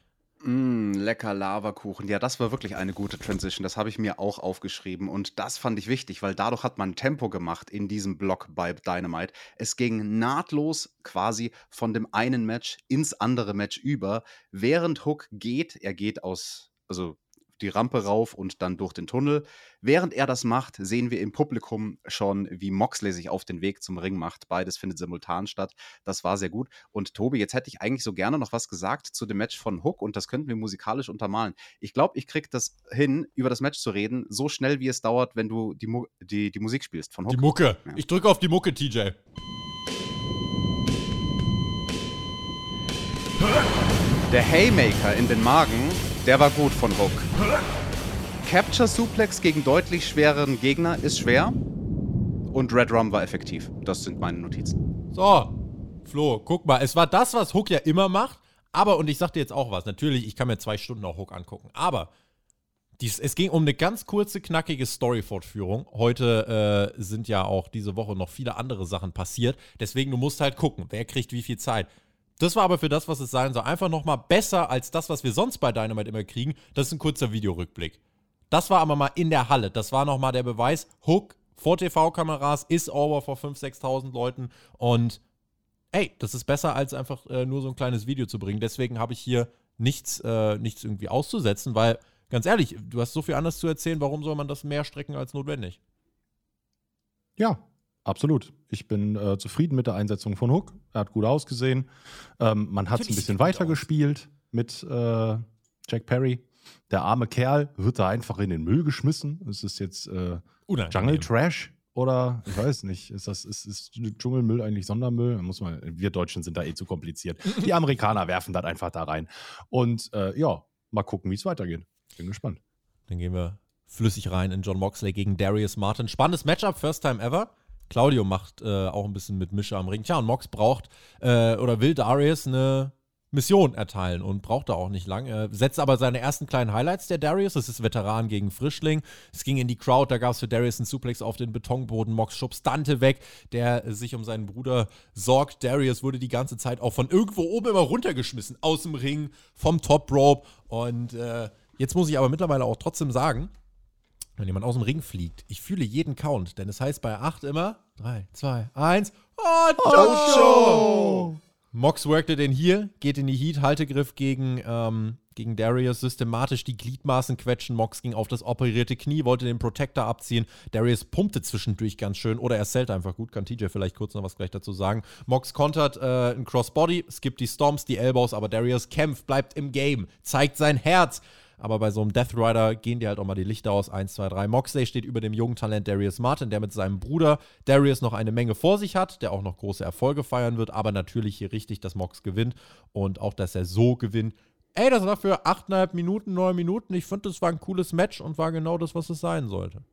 Mm, lecker Lavakuchen. Ja, das war wirklich eine gute Transition. Das habe ich mir auch aufgeschrieben. Und das fand ich wichtig, weil dadurch hat man Tempo gemacht in diesem Block bei Dynamite. Es ging nahtlos quasi von dem einen Match ins andere Match über. Während Hook geht, er geht aus, also die Rampe rauf und dann durch den Tunnel. Während er das macht, sehen wir im Publikum schon, wie Moxley sich auf den Weg zum Ring macht. Beides findet simultan statt. Das war sehr gut. Und Tobi, jetzt hätte ich eigentlich so gerne noch was gesagt zu dem Match von Hook und das könnten wir musikalisch untermalen. Ich glaube, ich kriege das hin, über das Match zu reden, so schnell wie es dauert, wenn du die, Mu die, die Musik spielst von Hook.
Die Mucke.
Ja.
Ich drücke auf die Mucke, TJ.
Der Haymaker in den Magen, der war gut von Hook. Capture Suplex gegen deutlich schwereren Gegner ist schwer. Und Red Rum war effektiv. Das sind meine Notizen.
So, Flo, guck mal, es war das, was Hook ja immer macht. Aber, und ich sag dir jetzt auch was, natürlich, ich kann mir zwei Stunden auch Hook angucken. Aber dies, es ging um eine ganz kurze, knackige Story-Fortführung. Heute äh, sind ja auch diese Woche noch viele andere Sachen passiert. Deswegen, du musst halt gucken, wer kriegt wie viel Zeit. Das war aber für das, was es sein soll, einfach nochmal besser als das, was wir sonst bei Dynamite immer kriegen. Das ist ein kurzer Videorückblick. Das war aber mal in der Halle. Das war nochmal der Beweis. Hook vor TV-Kameras ist over vor 5.000, 6.000 Leuten. Und ey, das ist besser, als einfach äh, nur so ein kleines Video zu bringen. Deswegen habe ich hier nichts, äh, nichts irgendwie auszusetzen, weil, ganz ehrlich, du hast so viel anders zu erzählen. Warum soll man das mehr strecken als notwendig?
Ja, absolut. Ich bin äh, zufrieden mit der Einsetzung von Hook. Er hat gut ausgesehen. Ähm, man hat es ein bisschen weiter gespielt mit äh, Jack Perry. Der arme Kerl wird da einfach in den Müll geschmissen. Es ist jetzt äh, Jungle Trash oder ich weiß nicht. Ist das ist, ist Dschungelmüll eigentlich Sondermüll? Muss man, wir Deutschen sind da eh zu kompliziert. Die (laughs) Amerikaner werfen das einfach da rein. Und äh, ja, mal gucken, wie es weitergeht. Bin gespannt.
Dann gehen wir flüssig rein in John Moxley gegen Darius Martin. Spannendes Matchup, first time ever. Claudio macht äh, auch ein bisschen mit Mischer am Ring. Tja, und Mox braucht äh, oder will Darius eine Mission erteilen und braucht da auch nicht lang. Er setzt aber seine ersten kleinen Highlights der Darius. Das ist Veteran gegen Frischling. Es ging in die Crowd, da gab es für Darius einen Suplex auf den Betonboden. Mox schubst Dante weg, der sich um seinen Bruder sorgt. Darius wurde die ganze Zeit auch von irgendwo oben immer runtergeschmissen. Aus dem Ring, vom Top Rope. Und äh, jetzt muss ich aber mittlerweile auch trotzdem sagen, wenn jemand aus dem Ring fliegt, ich fühle jeden Count, denn es heißt bei 8 immer 3, 2, 1 und Jojo! Mox workte den hier, geht in die Heat, Haltegriff gegen, ähm, gegen Darius, systematisch die Gliedmaßen quetschen. Mox ging auf das operierte Knie, wollte den Protector abziehen. Darius pumpte zwischendurch ganz schön oder er zählt einfach gut. Kann TJ vielleicht kurz noch was gleich dazu sagen. Mox kontert äh, ein Crossbody, skippt die Stomps, die Elbows, aber Darius kämpft, bleibt im Game, zeigt sein Herz. Aber bei so einem Death Rider gehen dir halt auch mal die Lichter aus. 1, 2, 3. Moxley steht über dem jungen Talent Darius Martin, der mit seinem Bruder Darius noch eine Menge vor sich hat, der auch noch große Erfolge feiern wird. Aber natürlich hier richtig, dass Mox gewinnt und auch, dass er so gewinnt. Ey, das war für 8,5 Minuten, 9 Minuten. Ich finde, das war ein cooles Match und war genau das, was es sein sollte.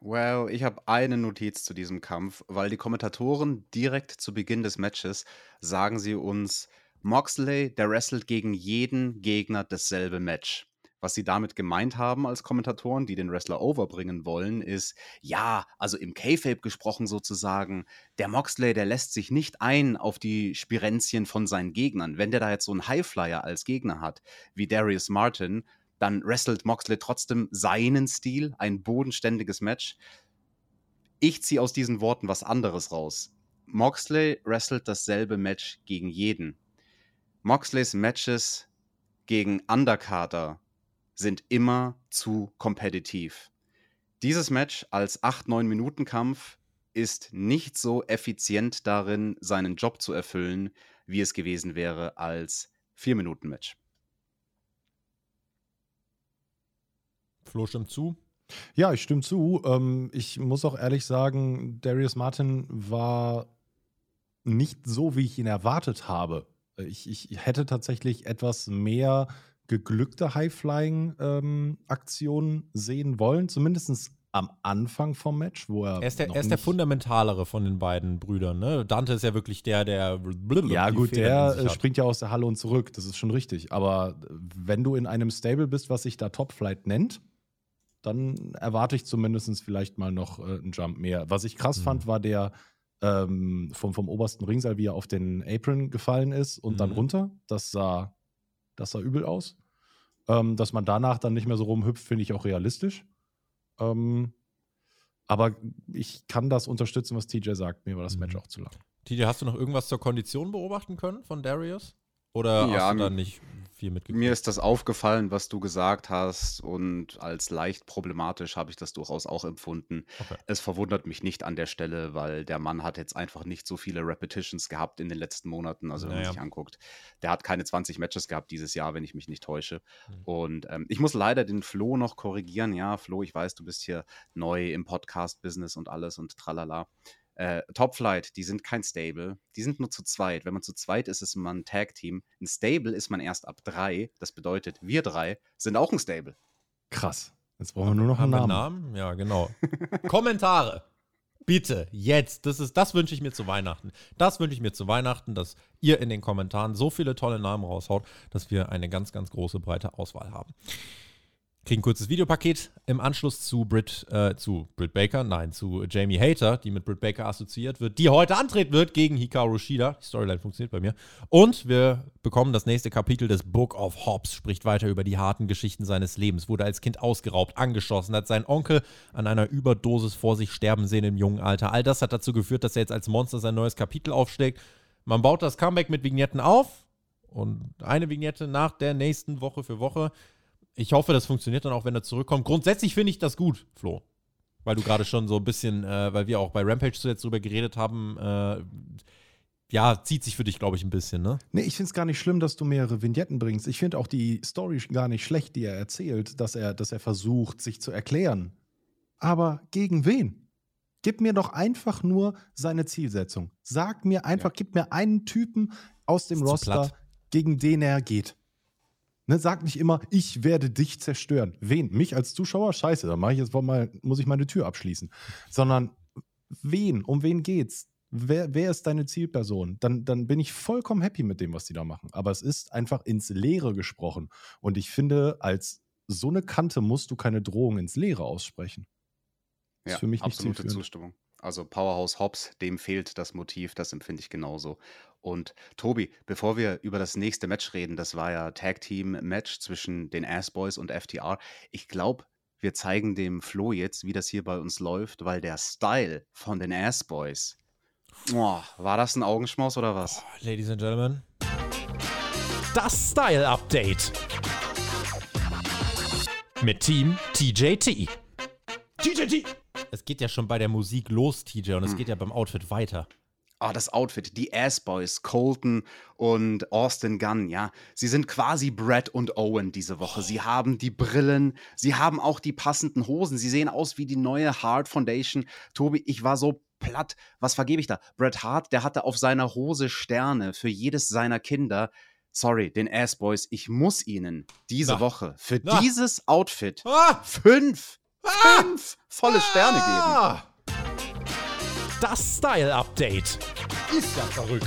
Well, ich habe eine Notiz zu diesem Kampf, weil die Kommentatoren direkt zu Beginn des Matches sagen sie uns, Moxley, der wrestelt gegen jeden Gegner dasselbe Match. Was sie damit gemeint haben als Kommentatoren, die den Wrestler overbringen wollen, ist, ja, also im K-Fape gesprochen sozusagen, der Moxley, der lässt sich nicht ein auf die Spirenzien von seinen Gegnern. Wenn der da jetzt so einen Highflyer als Gegner hat, wie Darius Martin, dann wrestelt Moxley trotzdem seinen Stil, ein bodenständiges Match. Ich ziehe aus diesen Worten was anderes raus. Moxley wrestelt dasselbe Match gegen jeden. Moxleys Matches gegen Undercarter sind immer zu kompetitiv. Dieses Match als 8-9 Minuten Kampf ist nicht so effizient darin, seinen Job zu erfüllen, wie es gewesen wäre als 4 Minuten Match.
Flo stimmt zu.
Ja, ich stimme zu. Ähm, ich muss auch ehrlich sagen, Darius Martin war nicht so, wie ich ihn erwartet habe. Ich, ich hätte tatsächlich etwas mehr geglückte High-Flying-Aktionen ähm, sehen wollen, zumindest am Anfang vom Match, wo er.
Er ist der, er ist der fundamentalere von den beiden Brüdern, ne? Dante ist ja wirklich der, der.
Ja, gut, der äh, springt ja aus der Halle und zurück, das ist schon richtig. Aber wenn du in einem Stable bist, was sich da Top Flight nennt, dann erwarte ich zumindest vielleicht mal noch äh, einen Jump mehr. Was ich krass mhm. fand, war der ähm, vom, vom obersten Ringseil, wie er auf den Apron gefallen ist und mhm. dann runter. Das sah das sah übel aus. Ähm, dass man danach dann nicht mehr so rumhüpft, finde ich auch realistisch. Ähm, aber ich kann das unterstützen, was TJ sagt. Mir war das Match mhm. auch zu lang.
TJ, hast du noch irgendwas zur Kondition beobachten können von Darius? Oder ja, hast du da nicht viel mitgekriegt?
Mir ist das aufgefallen, was du gesagt hast und als leicht problematisch habe ich das durchaus auch empfunden. Okay. Es verwundert mich nicht an der Stelle, weil der Mann hat jetzt einfach nicht so viele Repetitions gehabt in den letzten Monaten. Also wenn naja. man sich anguckt, der hat keine 20 Matches gehabt dieses Jahr, wenn ich mich nicht täusche. Mhm. Und ähm, ich muss leider den Flo noch korrigieren. Ja, Flo, ich weiß, du bist hier neu im Podcast-Business und alles und tralala. Äh, Top Flight, die sind kein Stable, die sind nur zu zweit. Wenn man zu zweit ist, ist man ein Tag-Team. Ein Stable ist man erst ab drei. Das bedeutet, wir drei sind auch ein Stable.
Krass. Jetzt brauchen wir nur noch einen Namen. Namen.
Ja, genau. (laughs) Kommentare. Bitte, jetzt. Das, das wünsche ich mir zu Weihnachten. Das wünsche ich mir zu Weihnachten, dass ihr in den Kommentaren so viele tolle Namen raushaut, dass wir eine ganz, ganz große, breite Auswahl haben kriegen ein kurzes Videopaket im Anschluss zu Britt, äh, zu Britt Baker, nein, zu Jamie Hater, die mit Britt Baker assoziiert wird, die heute antreten wird gegen Hikaru Shida. Die Storyline funktioniert bei mir. Und wir bekommen das nächste Kapitel des Book of Hobbs, spricht weiter über die harten Geschichten seines Lebens, wurde als Kind ausgeraubt, angeschossen, hat seinen Onkel an einer Überdosis vor sich sterben sehen im jungen Alter. All das hat dazu geführt, dass er jetzt als Monster sein neues Kapitel aufschlägt. Man baut das Comeback mit Vignetten auf und eine Vignette nach der nächsten Woche für Woche ich hoffe, das funktioniert dann auch, wenn er zurückkommt. Grundsätzlich finde ich das gut, Flo. Weil du gerade schon so ein bisschen, äh, weil wir auch bei Rampage zuletzt drüber geredet haben, äh, ja, zieht sich für dich, glaube ich, ein bisschen, ne?
Nee, ich finde es gar nicht schlimm, dass du mehrere Vignetten bringst. Ich finde auch die Story gar nicht schlecht, die er erzählt, dass er, dass er versucht, sich zu erklären. Aber gegen wen? Gib mir doch einfach nur seine Zielsetzung. Sag mir einfach, ja. gib mir einen Typen aus dem Roster, gegen den er geht. Ne, sag nicht immer, ich werde dich zerstören. Wen? Mich als Zuschauer? Scheiße, dann mache ich jetzt mal, muss ich meine Tür abschließen. Sondern wen? Um wen geht's? Wer, wer ist deine Zielperson? Dann, dann bin ich vollkommen happy mit dem, was die da machen. Aber es ist einfach ins Leere gesprochen. Und ich finde, als so eine Kante musst du keine Drohung ins Leere aussprechen.
Das ja, ist für mich absolute Zustimmung. Also Powerhouse Hobbs, dem fehlt das Motiv, das empfinde ich genauso. Und Tobi, bevor wir über das nächste Match reden, das war ja Tag Team Match zwischen den Ass Boys und FTR. Ich glaube, wir zeigen dem Flo jetzt, wie das hier bei uns läuft, weil der Style von den Ass Boys, oh, war das ein Augenschmaus oder was?
Oh, Ladies and Gentlemen, das Style Update mit Team TJT. TJT! Es geht ja schon bei der Musik los, TJ, und es hm. geht ja beim Outfit weiter.
Ah, das Outfit, die Ass Boys, Colton und Austin Gunn, ja. Sie sind quasi Brad und Owen diese Woche. Sie haben die Brillen, sie haben auch die passenden Hosen. Sie sehen aus wie die neue Hart Foundation. Tobi, ich war so platt. Was vergebe ich da? Bret Hart, der hatte auf seiner Hose Sterne für jedes seiner Kinder. Sorry, den Ass Boys, ich muss ihnen diese Na. Woche für Na. dieses Outfit ah. fünf fünf volle Sterne geben.
Das Style-Update.
Ist ja verrückt.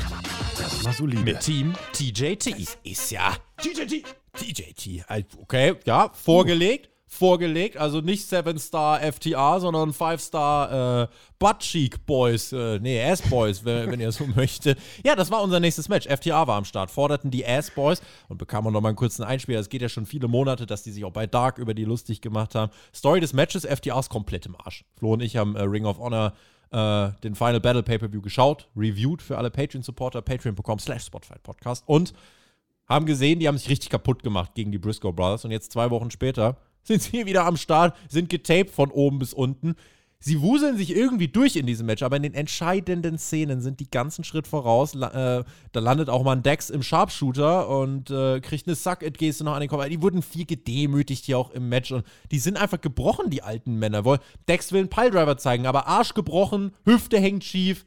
Das mal solide. Mit Team TJT.
Das ist ja.
TJT. TJT. Okay, ja, vorgelegt vorgelegt. Also nicht 7-Star FTA, sondern 5-Star äh, Butt Cheek Boys. Äh, nee, Ass Boys, wenn, wenn ihr so (laughs) möchtet. Ja, das war unser nächstes Match. FTA war am Start. Forderten die Ass Boys und bekamen noch mal einen kurzen Einspieler. Es geht ja schon viele Monate, dass die sich auch bei Dark über die lustig gemacht haben. Story des Matches: FTA ist komplett im Arsch. Flo und ich haben äh, Ring of Honor äh, den Final Battle Pay-Per-View geschaut, reviewed für alle Patreon-Supporter, patreon.com slash Spotify Podcast und haben gesehen, die haben sich richtig kaputt gemacht gegen die Briscoe Brothers und jetzt zwei Wochen später sind sie wieder am Start, sind getaped von oben bis unten. Sie wuseln sich irgendwie durch in diesem Match, aber in den entscheidenden Szenen sind die ganzen Schritt voraus. Äh, da landet auch mal ein Dex im Sharpshooter und äh, kriegt eine Suck-It-Geste noch an den Kopf. Die wurden viel gedemütigt hier auch im Match und die sind einfach gebrochen, die alten Männer. Dex will einen Piledriver zeigen, aber Arsch gebrochen, Hüfte hängt schief,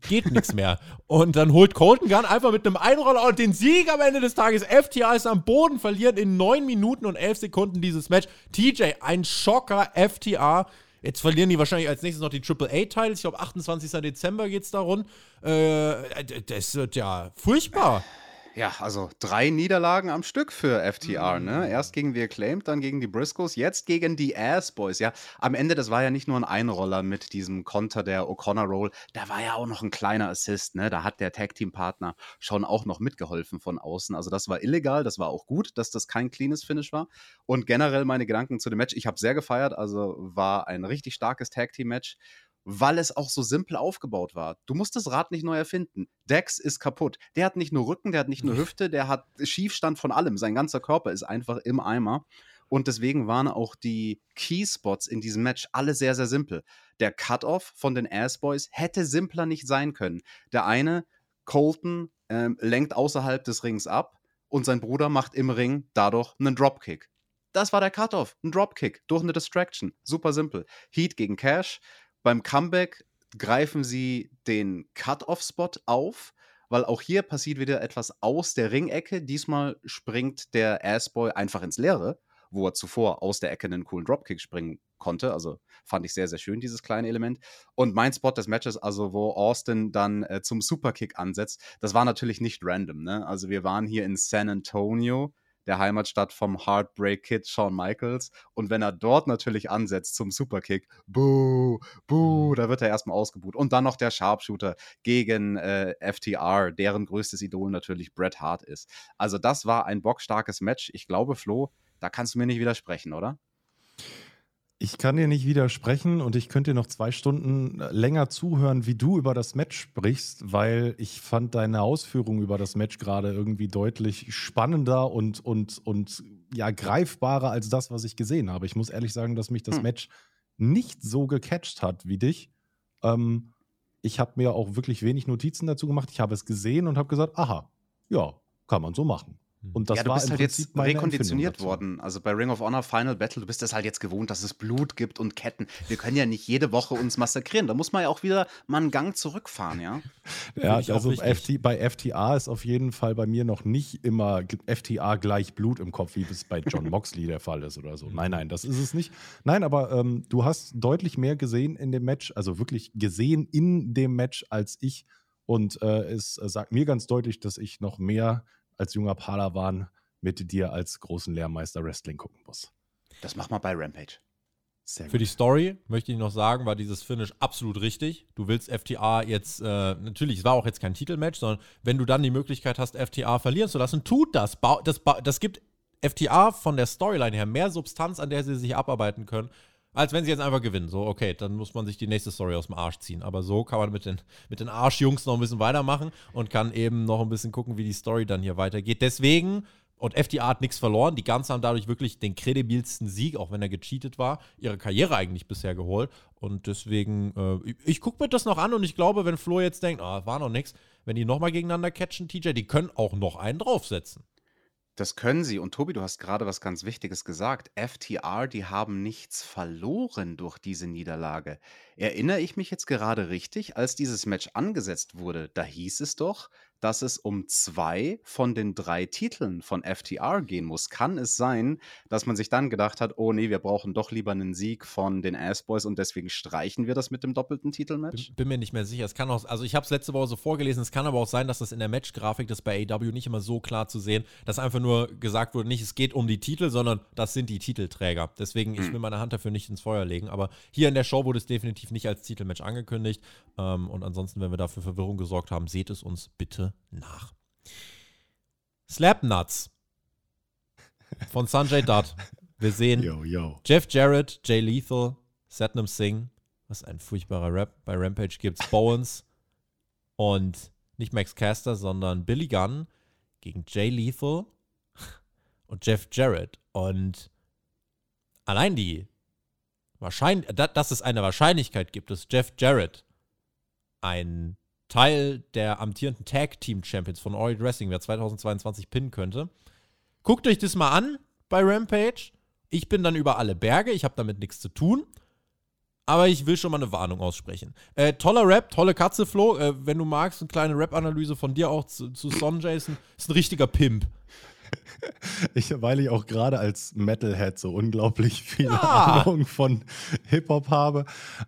geht nichts mehr. Und dann holt Colton Gunn einfach mit einem Einroller den Sieg am Ende des Tages. FTA ist am Boden, verlieren in 9 Minuten und 11 Sekunden dieses Match. TJ, ein Schocker, FTA. Jetzt verlieren die wahrscheinlich als nächstes noch die Triple A-Titles. Ich glaube, 28. Dezember geht es darum. Äh, das wird ja furchtbar.
Ja, also drei Niederlagen am Stück für FTR, ne? Mhm. Erst gegen die Acclaimed, dann gegen die Briscoes, jetzt gegen die Ass Boys, ja. Am Ende, das war ja nicht nur ein Einroller mit diesem Konter der O'Connor Roll, da war ja auch noch ein kleiner Assist, ne? Da hat der Tag Team Partner schon auch noch mitgeholfen von außen. Also das war illegal, das war auch gut, dass das kein cleanes Finish war. Und generell meine Gedanken zu dem Match, ich habe sehr gefeiert, also war ein richtig starkes Tag Team Match weil es auch so simpel aufgebaut war. Du musst das Rad nicht neu erfinden. Dex ist kaputt. Der hat nicht nur Rücken, der hat nicht nur Hüfte, der hat Schiefstand von allem. Sein ganzer Körper ist einfach im Eimer. Und deswegen waren auch die Keyspots in diesem Match alle sehr, sehr simpel. Der Cut-Off von den Ass Boys hätte simpler nicht sein können. Der eine, Colton, ähm, lenkt außerhalb des Rings ab und sein Bruder macht im Ring dadurch einen Dropkick. Das war der Cut-Off, ein Dropkick durch eine Distraction. Super simpel. Heat gegen Cash. Beim Comeback greifen sie den Cut-Off-Spot auf, weil auch hier passiert wieder etwas aus der Ringecke. Diesmal springt der Assboy einfach ins Leere, wo er zuvor aus der Ecke einen coolen Dropkick springen konnte. Also fand ich sehr, sehr schön, dieses kleine Element. Und mein Spot des Matches, also wo Austin dann äh, zum Superkick ansetzt, das war natürlich nicht random. Ne? Also wir waren hier in San Antonio der Heimatstadt vom Heartbreak Kid Shawn Michaels. Und wenn er dort natürlich ansetzt zum Superkick, buh, buh, mhm. da wird er erstmal ausgebuht. Und dann noch der Sharpshooter gegen äh, FTR, deren größtes Idol natürlich Bret Hart ist. Also das war ein bockstarkes Match. Ich glaube, Flo, da kannst du mir nicht widersprechen, oder?
Ich kann dir nicht widersprechen und ich könnte dir noch zwei Stunden länger zuhören, wie du über das Match sprichst, weil ich fand deine Ausführungen über das Match gerade irgendwie deutlich spannender und, und, und ja, greifbarer als das, was ich gesehen habe. Ich muss ehrlich sagen, dass mich das hm. Match nicht so gecatcht hat wie dich. Ähm, ich habe mir auch wirklich wenig Notizen dazu gemacht. Ich habe es gesehen und habe gesagt, aha, ja, kann man so machen.
Hm.
Und das
ja, du
war
bist halt
Prinzip
jetzt rekonditioniert worden. Also bei Ring of Honor Final Battle, du bist das halt jetzt gewohnt, dass es Blut gibt und Ketten. Wir können ja nicht jede Woche uns massakrieren. Da muss man ja auch wieder mal einen Gang zurückfahren, ja?
Ja, also. FT, bei FTA ist auf jeden Fall bei mir noch nicht immer FTA gleich Blut im Kopf, wie es bei John (laughs) Moxley der Fall ist oder so. Nein, nein, das ist es nicht. Nein, aber ähm, du hast deutlich mehr gesehen in dem Match, also wirklich gesehen in dem Match als ich. Und äh, es äh, sagt mir ganz deutlich, dass ich noch mehr als junger Padawan mit dir als großen Lehrmeister Wrestling gucken muss.
Das machen wir bei Rampage.
Sehr
Für die Story möchte ich noch sagen, war dieses Finish absolut richtig. Du willst FTA jetzt, äh, natürlich, es war auch jetzt kein Titelmatch, sondern wenn du dann die Möglichkeit hast, FTA verlieren zu lassen, tut das. Das, das gibt FTA von der Storyline her mehr Substanz, an der sie sich abarbeiten können, als wenn sie jetzt einfach gewinnen. So, okay, dann muss man sich die nächste Story aus dem Arsch ziehen. Aber so kann man mit den, mit den Arschjungs noch ein bisschen weitermachen und kann eben noch ein bisschen gucken, wie die Story dann hier weitergeht. Deswegen und FTA hat nichts verloren. Die Guns haben dadurch wirklich den kredibilsten Sieg, auch wenn er gecheatet war, ihre Karriere eigentlich bisher geholt. Und deswegen, äh, ich, ich gucke mir das noch an und ich glaube, wenn Flo jetzt denkt, ah, war noch nichts, wenn die nochmal gegeneinander catchen, TJ, die können auch noch einen draufsetzen.
Das können sie. Und Tobi, du hast gerade was ganz Wichtiges gesagt. FTR, die haben nichts verloren durch diese Niederlage. Erinnere ich mich jetzt gerade richtig, als dieses Match angesetzt wurde, da hieß es doch, dass es um zwei von den drei Titeln von FTR gehen muss. Kann es sein, dass man sich dann gedacht hat, oh nee, wir brauchen doch lieber einen Sieg von den Assboys und deswegen streichen wir das mit dem doppelten Titelmatch?
Bin, bin mir nicht mehr sicher. Es kann auch, also ich habe es letzte Woche so vorgelesen, es kann aber auch sein, dass das in der Matchgrafik, das bei AW nicht immer so klar zu sehen, dass einfach nur gesagt wurde, nicht es geht um die Titel, sondern das sind die Titelträger. Deswegen, ich will meine Hand dafür nicht ins Feuer legen. Aber hier in der Show wurde es definitiv nicht als Titelmatch angekündigt. Ähm, und ansonsten, wenn wir dafür Verwirrung gesorgt haben, seht es uns bitte nach. Slapnuts von Sanjay Dutt. Wir sehen
Yo, yo.
Jeff Jarrett, Jay Lethal, Satnam Singh, was ein furchtbarer Rap. Bei Rampage gibt's Bowens und nicht Max Caster, sondern Billy Gunn gegen Jay Lethal und Jeff Jarrett. Und allein die Wahrscheinlich, da- dass es eine Wahrscheinlichkeit gibt, dass Jeff Jarrett ein Teil der amtierenden Tag Team Champions von Elite Wrestling wer 2022 pinnen könnte. Guckt euch das mal an bei Rampage. Ich bin dann über alle Berge, ich habe damit nichts zu tun. Aber ich will schon mal eine Warnung aussprechen. Äh, toller Rap, tolle Katze, Flo. Äh, wenn du magst, eine kleine Rap-Analyse von dir auch zu, zu Son Jason. Ist ein richtiger Pimp.
Ich, weil ich auch gerade als Metalhead so unglaublich viele
Ja.
Ahnung von Hip-Hop habe.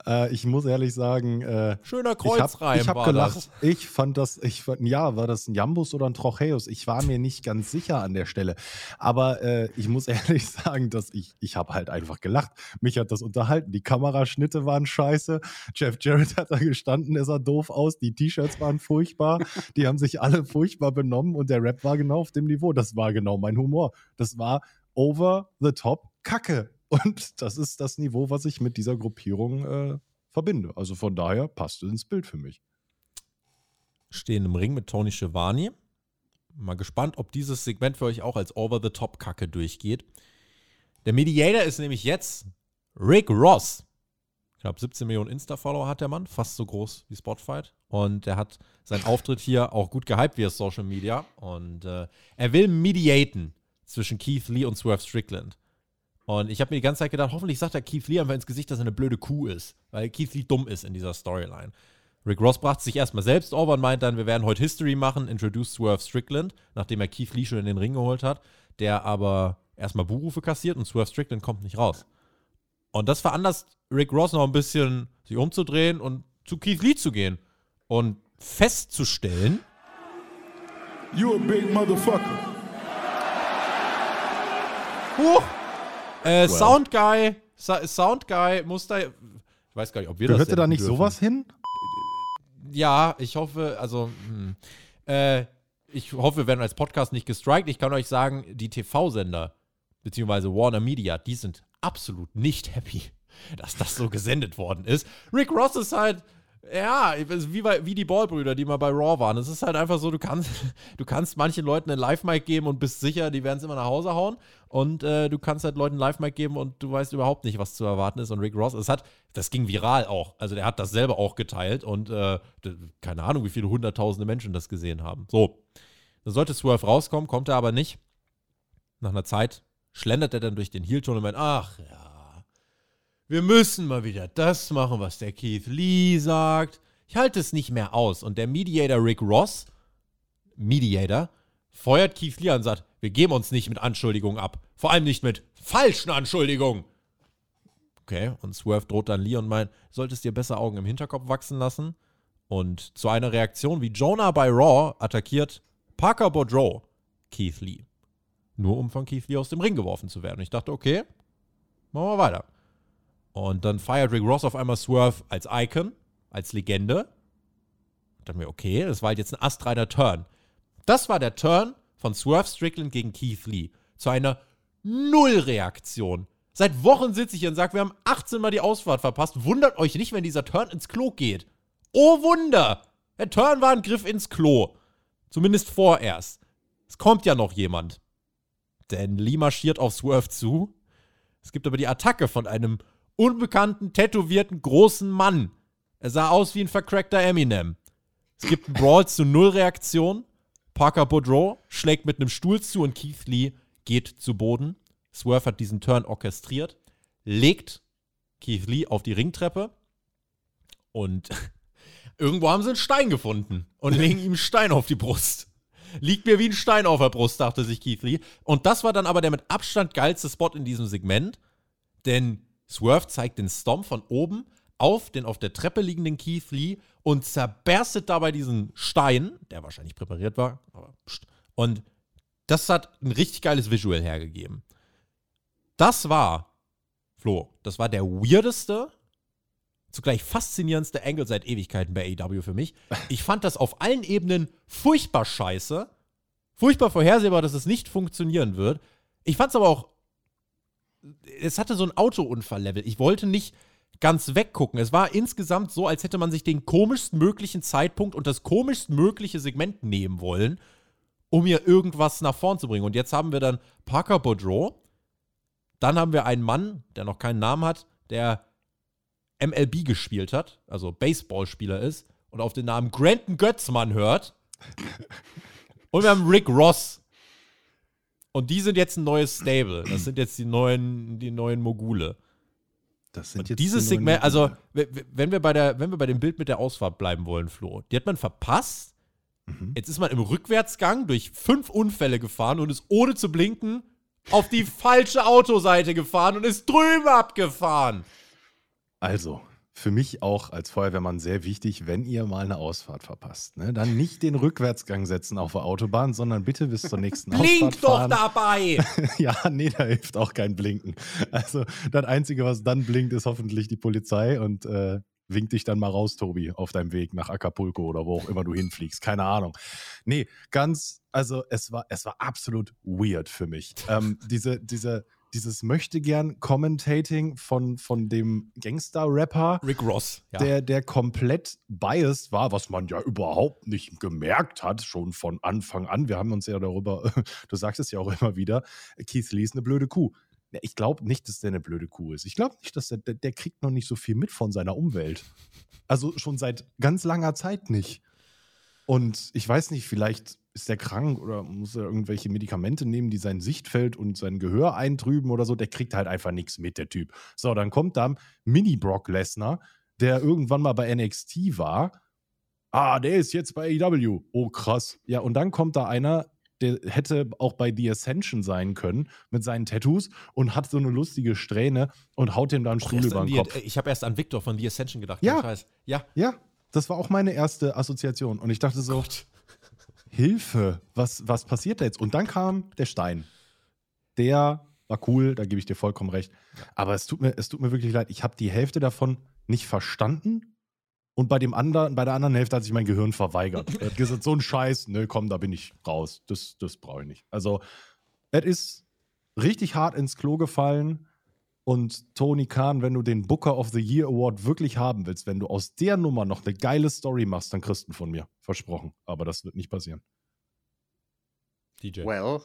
Äh, ich muss ehrlich sagen, äh,
Schöner
ich
Kreuzreim
habe hab gelacht.
das.
Ich fand das, ich fand, ja, war das ein Jambus oder ein Trocheus? Ich war mir nicht ganz sicher an der Stelle. Aber äh, ich muss (laughs) ehrlich sagen, dass ich, ich habe halt einfach gelacht. Mich hat das unterhalten. Die Kameraschnitte waren scheiße. Jeff Jarrett hat da gestanden, er sah doof aus. Die T-Shirts waren furchtbar. Die haben sich alle furchtbar benommen und der Rap war genau auf dem Niveau. Das war genau mein Humor. Das war over the top Kacke. (laughs) Und das ist das Niveau, was ich mit dieser Gruppierung äh, verbinde. Also von daher passt es ins Bild für mich.
stehen im Ring mit Tony Schiavone. Mal gespannt, ob dieses Segment für euch auch als Over-the-Top-Kacke durchgeht. Der Mediator ist nämlich jetzt Rick Ross. Knapp 17 Millionen Insta-Follower hat der Mann, fast so groß wie Spotfight. Und er hat seinen Auftritt hier auch gut gehypt via Social Media. Und äh, er will mediaten zwischen Keith Lee und Swerve Strickland. Und ich habe mir die ganze Zeit gedacht, hoffentlich sagt er Keith Lee einfach ins Gesicht, dass er eine blöde Kuh ist. Weil Keith Lee dumm ist in dieser Storyline. Rick Ross brachte sich erstmal selbst over und meint dann, wir werden heute History machen, introduce Swerve Strickland, nachdem er Keith Lee schon in den Ring geholt hat, der aber erstmal Buhrufe kassiert und Swerve Strickland kommt nicht raus. Und das veranlasst Rick Ross noch ein bisschen, sich umzudrehen und zu Keith Lee zu gehen und festzustellen,
You a big motherfucker.
Huch, äh, Sound Guy, Sa Sound Guy muss da, ich weiß gar nicht, ob wir das
Gehörte da nicht
dürfen.
sowas hin?
Ja, ich hoffe, also, hm, äh, ich hoffe, wir werden als Podcast nicht gestrikt. Ich kann euch sagen, die TV-Sender, beziehungsweise Warner Media, die sind absolut nicht happy, dass das so gesendet worden ist. Rick Ross ist halt Ja, wie, bei, wie die Ballbrüder, die mal bei Raw waren. Es ist halt einfach so, du kannst, (laughs) du kannst manchen Leuten einen Live-Mic geben und bist sicher, die werden es immer nach Hause hauen. Und äh, du kannst halt Leuten einen Live-Mic geben und du weißt überhaupt nicht, was zu erwarten ist. Und Rick Ross, es hat, das ging viral auch. Also der hat das selber auch geteilt und äh, keine Ahnung, wie viele hunderttausende Menschen das gesehen haben. So, dann sollte Swerve rauskommen, kommt er aber nicht. Nach einer Zeit schlendert er dann durch den meint, ach ja wir müssen mal wieder das machen, was der Keith Lee sagt. Ich halte es nicht mehr aus. Und der Mediator Rick Ross, Mediator, feuert Keith Lee an und sagt, wir geben uns nicht mit Anschuldigungen ab. Vor allem nicht mit falschen Anschuldigungen. Okay, und Swerve droht dann Lee und meint, solltest dir besser Augen im Hinterkopf wachsen lassen. Und zu einer Reaktion wie Jonah bei Raw attackiert Parker Boudreau Keith Lee. Nur um von Keith Lee aus dem Ring geworfen zu werden. Ich dachte, okay, machen wir weiter. Und dann feiert Rick Ross auf einmal Swerve als Icon, als Legende. Und dann mir, okay, das war halt jetzt ein astreiner Turn. Das war der Turn von Swerve Strickland gegen Keith Lee. Zu einer Nullreaktion. Seit Wochen sitze ich hier und sage, wir haben 18 Mal die Ausfahrt verpasst. Wundert euch nicht, wenn dieser Turn ins Klo geht. Oh Wunder! Der Turn war ein Griff ins Klo. Zumindest vorerst. Es kommt ja noch jemand. Denn Lee marschiert auf Swerve zu. Es gibt aber die Attacke von einem unbekannten, tätowierten, großen Mann. Er sah aus wie ein vercrackter Eminem. Es gibt einen Brawl zu Nullreaktion. Parker Boudreau schlägt mit einem Stuhl zu und Keith Lee geht zu Boden. Swerve hat diesen Turn orchestriert, legt Keith Lee auf die Ringtreppe und (laughs) irgendwo haben sie einen Stein gefunden und legen ihm einen Stein auf die Brust. Liegt mir wie ein Stein auf der Brust, dachte sich Keith Lee. Und das war dann aber der mit Abstand geilste Spot in diesem Segment, denn Swerve zeigt den Stomp von oben auf den auf der Treppe liegenden Keith Lee und zerberstet dabei diesen Stein, der wahrscheinlich präpariert war, aber pst. und das hat ein richtig geiles Visual hergegeben. Das war, Flo, das war der weirdeste, zugleich faszinierendste Angle seit Ewigkeiten bei AEW für mich. Ich fand das auf allen Ebenen furchtbar scheiße, furchtbar vorhersehbar, dass es nicht funktionieren wird. Ich fand es aber auch es hatte so ein Autounfall-Level. Ich wollte nicht ganz weggucken. Es war insgesamt so, als hätte man sich den komischsten möglichen Zeitpunkt und das komischst mögliche Segment nehmen wollen, um hier irgendwas nach vorn zu bringen. Und jetzt haben wir dann Parker Boudreau. Dann haben wir einen Mann, der noch keinen Namen hat, der MLB gespielt hat, also Baseballspieler ist und auf den Namen Granton Götzmann hört. Und wir haben Rick Ross, und die sind jetzt ein neues Stable. Das sind jetzt die neuen, die neuen Mogule.
Das sind
Und
jetzt
dieses
die
Segment, also wenn wir bei der, wenn wir bei dem Bild mit der Ausfahrt bleiben wollen, Flo, die hat man verpasst.
Mhm.
Jetzt ist man im Rückwärtsgang durch fünf Unfälle gefahren und ist ohne zu blinken auf die falsche Autoseite gefahren und ist drüben abgefahren.
Also, für mich auch als Feuerwehrmann sehr wichtig, wenn ihr mal eine Ausfahrt verpasst. Ne? Dann nicht den Rückwärtsgang setzen auf der Autobahn, sondern bitte bis zur nächsten
Blink
Ausfahrt
doch
fahren.
dabei! (laughs)
Ja, nee, da hilft auch kein Blinken. Also, das Einzige, was dann blinkt, ist hoffentlich die Polizei und äh, winkt dich dann mal raus, Tobi, auf deinem Weg nach Acapulco oder wo auch immer du hinfliegst. Keine Ahnung. Nee, ganz, also es war, es war absolut weird für mich. Ähm, diese, diese, dieses möchte gern Commentating von, von dem Gangster-Rapper,
Rick Ross, ja.
der, der komplett biased war, was man ja überhaupt nicht gemerkt hat, schon von Anfang an. Wir haben uns ja darüber, (laughs) du sagst es ja auch immer wieder, Keith Lee ist eine blöde Kuh. Ich glaube nicht, dass der eine blöde Kuh ist. Ich glaube nicht, dass der, der, der kriegt noch nicht so viel mit von seiner Umwelt. Also schon seit ganz langer Zeit nicht. Und ich weiß nicht, vielleicht ist der krank oder muss er irgendwelche Medikamente nehmen, die sein Sichtfeld und sein Gehör eintrüben oder so. Der kriegt halt einfach nichts mit, der Typ. So, dann kommt da Mini-Brock Lesnar, der irgendwann mal bei NXT war. Ah, der ist jetzt bei AEW. Oh, krass. Ja, und dann kommt da einer, der hätte auch bei The Ascension sein können mit seinen Tattoos und hat so eine lustige Strähne und haut ihm da einen Stuhl über den
die-
Kopf.
Ich habe erst an Victor von The Ascension gedacht.
Ja.
Ja.
Ja, das war auch meine erste Assoziation. Und ich dachte so, Hilfe, was, was passiert da jetzt? Und dann kam der Stein. Der war cool, da gebe ich dir vollkommen recht. Aber es tut mir, es tut mir wirklich leid. Ich habe die Hälfte davon nicht verstanden. Und bei dem anderen, bei der anderen Hälfte hat sich mein Gehirn verweigert. Er hat gesagt, so ein Scheiß, ne, komm, da bin ich raus. Das, das brauche ich nicht. Also, es ist richtig hart ins Klo gefallen. Und Tony Khan, wenn du den Booker of the Year Award wirklich haben willst, wenn du aus der Nummer noch eine geile Story machst, dann kriegst du ihn von mir. Versprochen. Aber das wird nicht passieren.
DJ.
Well,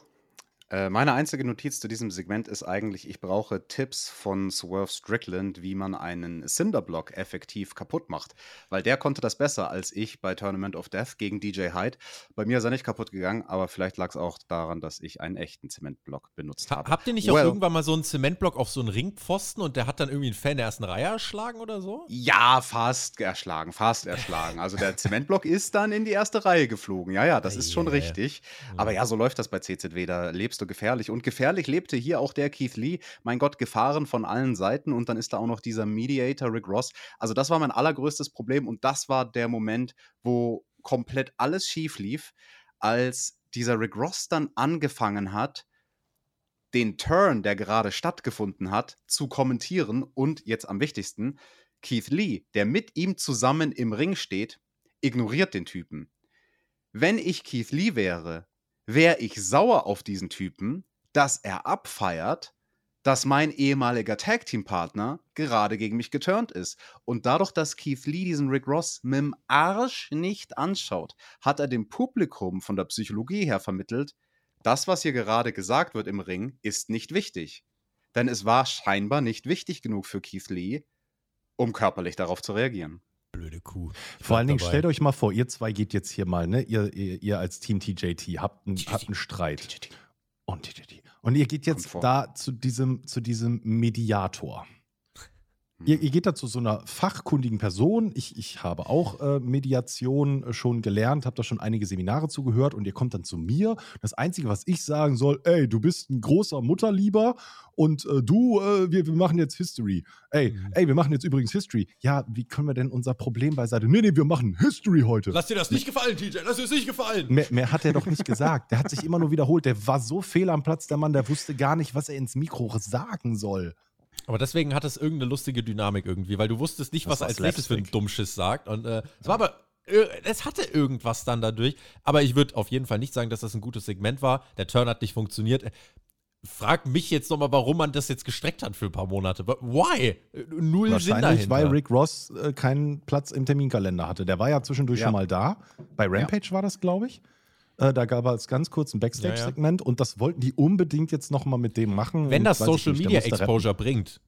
äh, meine einzige Notiz zu diesem Segment ist eigentlich, ich brauche Tipps von Swerve Strickland, wie man einen Cinderblock effektiv kaputt macht. Weil der konnte das besser als ich bei Tournament of Death gegen DJ Hyde. Bei mir ist er nicht kaputt gegangen, aber vielleicht lag es auch daran, dass ich einen echten Zementblock benutzt
Ha
habe.
habt ihr nicht
Well.
auch irgendwann mal so einen Zementblock auf so einen Ringpfosten und der hat dann irgendwie einen Fan der ersten Reihe erschlagen oder so?
Ja, fast erschlagen, fast erschlagen. Also der Zementblock ist dann in die erste Reihe geflogen. Ja, ja, das ist schon
ei.
richtig. Aber ja, so läuft das bei CZW. Da lebst du gefährlich. Und gefährlich lebte hier auch der Keith Lee. Mein Gott, Gefahren von allen Seiten. Und dann ist da auch noch dieser Mediator Rick Ross. Also das war mein allergrößtes Problem. Und das war der Moment, wo komplett alles schief lief, als dieser Rick Ross dann angefangen hat, den Turn, der gerade stattgefunden hat, zu kommentieren und jetzt am wichtigsten, Keith Lee, der mit ihm zusammen im Ring steht, ignoriert den Typen. Wenn ich Keith Lee wäre, wäre ich sauer auf diesen Typen, dass er abfeiert, dass mein ehemaliger Tag-Team-Partner gerade gegen mich geturnt ist. Und dadurch, dass Keith Lee diesen Rick Ross mit dem Arsch nicht anschaut, hat er dem Publikum von der Psychologie her vermittelt, das, was hier gerade gesagt wird im Ring, ist nicht wichtig. Denn es war scheinbar nicht wichtig genug für Keith Lee, um körperlich darauf zu reagieren.
Blöde Kuh. Ich
Vor allen Dingen,
dabei.
stellt euch mal vor, ihr zwei geht jetzt hier mal, ne? Ihr, ihr, ihr als Team TJT habt einen, habt einen Streit. Und TJT. Und ihr geht jetzt da zu diesem, zu diesem Mediator. Ihr, ihr geht da zu so einer fachkundigen Person. Ich, ich habe auch äh, Mediation äh, schon gelernt, habe da schon einige Seminare zugehört und ihr kommt dann zu mir. Das Einzige, was ich sagen soll, ey, du bist ein großer Mutterlieber und äh, du, äh, wir, wir machen jetzt History. Ey,
Mhm.
ey, wir machen jetzt übrigens History. Ja, wie können wir denn unser Problem beiseite? Nee, nee, wir machen History heute.
Lass dir das nicht gefallen, TJ. Lass dir das nicht gefallen.
Mehr, mehr hat er doch nicht gesagt. Der hat sich immer nur wiederholt. Der war so fehl am Platz, der Mann, der wusste gar nicht, was er ins Mikro sagen soll.
Aber deswegen hat es irgendeine lustige Dynamik irgendwie, weil du wusstest nicht,
Das
was er als nächstes für einen
Slapstick.
Dummschiss sagt. Und äh, es war aber, äh, es hatte irgendwas dann dadurch. Aber ich würde auf jeden Fall nicht sagen, dass das ein gutes Segment war. Der Turn hat nicht funktioniert. Äh, Frag mich jetzt nochmal, warum man das jetzt gestreckt hat für ein paar Monate. Why? Äh, Null Sinn
Wahrscheinlich,
dahinter.
weil Rick Ross äh, keinen Platz im Terminkalender hatte. Der war ja zwischendurch
Ja.
schon mal da. Bei Rampage war das, glaube ich. Äh, da gab es ganz kurz ein Backstage-Segment und das wollten die unbedingt jetzt noch mal mit dem machen.
Wenn
Und
das Social
nicht,
Media
musste retten.
Exposure bringt,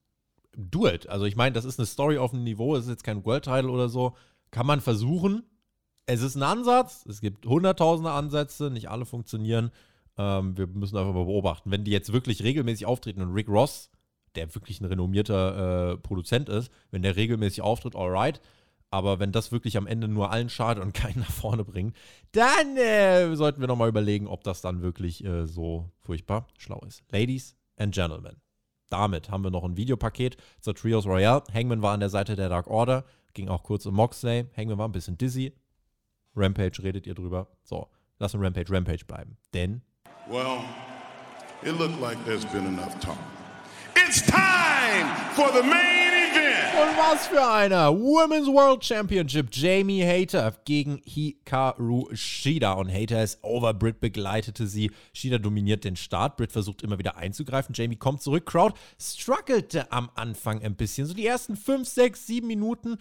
do it. Also ich meine, das ist eine Story auf einem Niveau, es ist jetzt kein World Title oder so. Kann man versuchen. Es ist ein Ansatz. Es gibt hunderttausende Ansätze, nicht alle funktionieren. Ähm, wir müssen einfach mal beobachten. Wenn die jetzt wirklich regelmäßig auftreten und Rick Ross, der wirklich ein renommierter äh, Produzent ist, wenn der regelmäßig auftritt, alright. Aber wenn das wirklich am Ende nur allen schadet und (laughs) keinen nach vorne bringt, dann äh, sollten wir nochmal überlegen, ob das dann wirklich äh, so furchtbar schlau ist. Ladies and Gentlemen, damit haben wir noch ein Videopaket zur Trios Royale. Hangman war an der Seite der Dark Order, ging auch kurz um Moxley. Hangman war ein bisschen dizzy. Rampage redet ihr drüber. So, lassen Rampage Rampage bleiben. Denn
Well, it looked like there's been enough talk. It's time for the main.
Und was für einer! Women's World Championship. Jamie Hater gegen Hikaru Shida. Und Hater ist over. Britt begleitete sie. Shida dominiert den Start. Britt versucht immer wieder einzugreifen. Jamie kommt zurück. Crowd struggelte am Anfang ein bisschen. So die ersten 5, 6, 7 Minuten.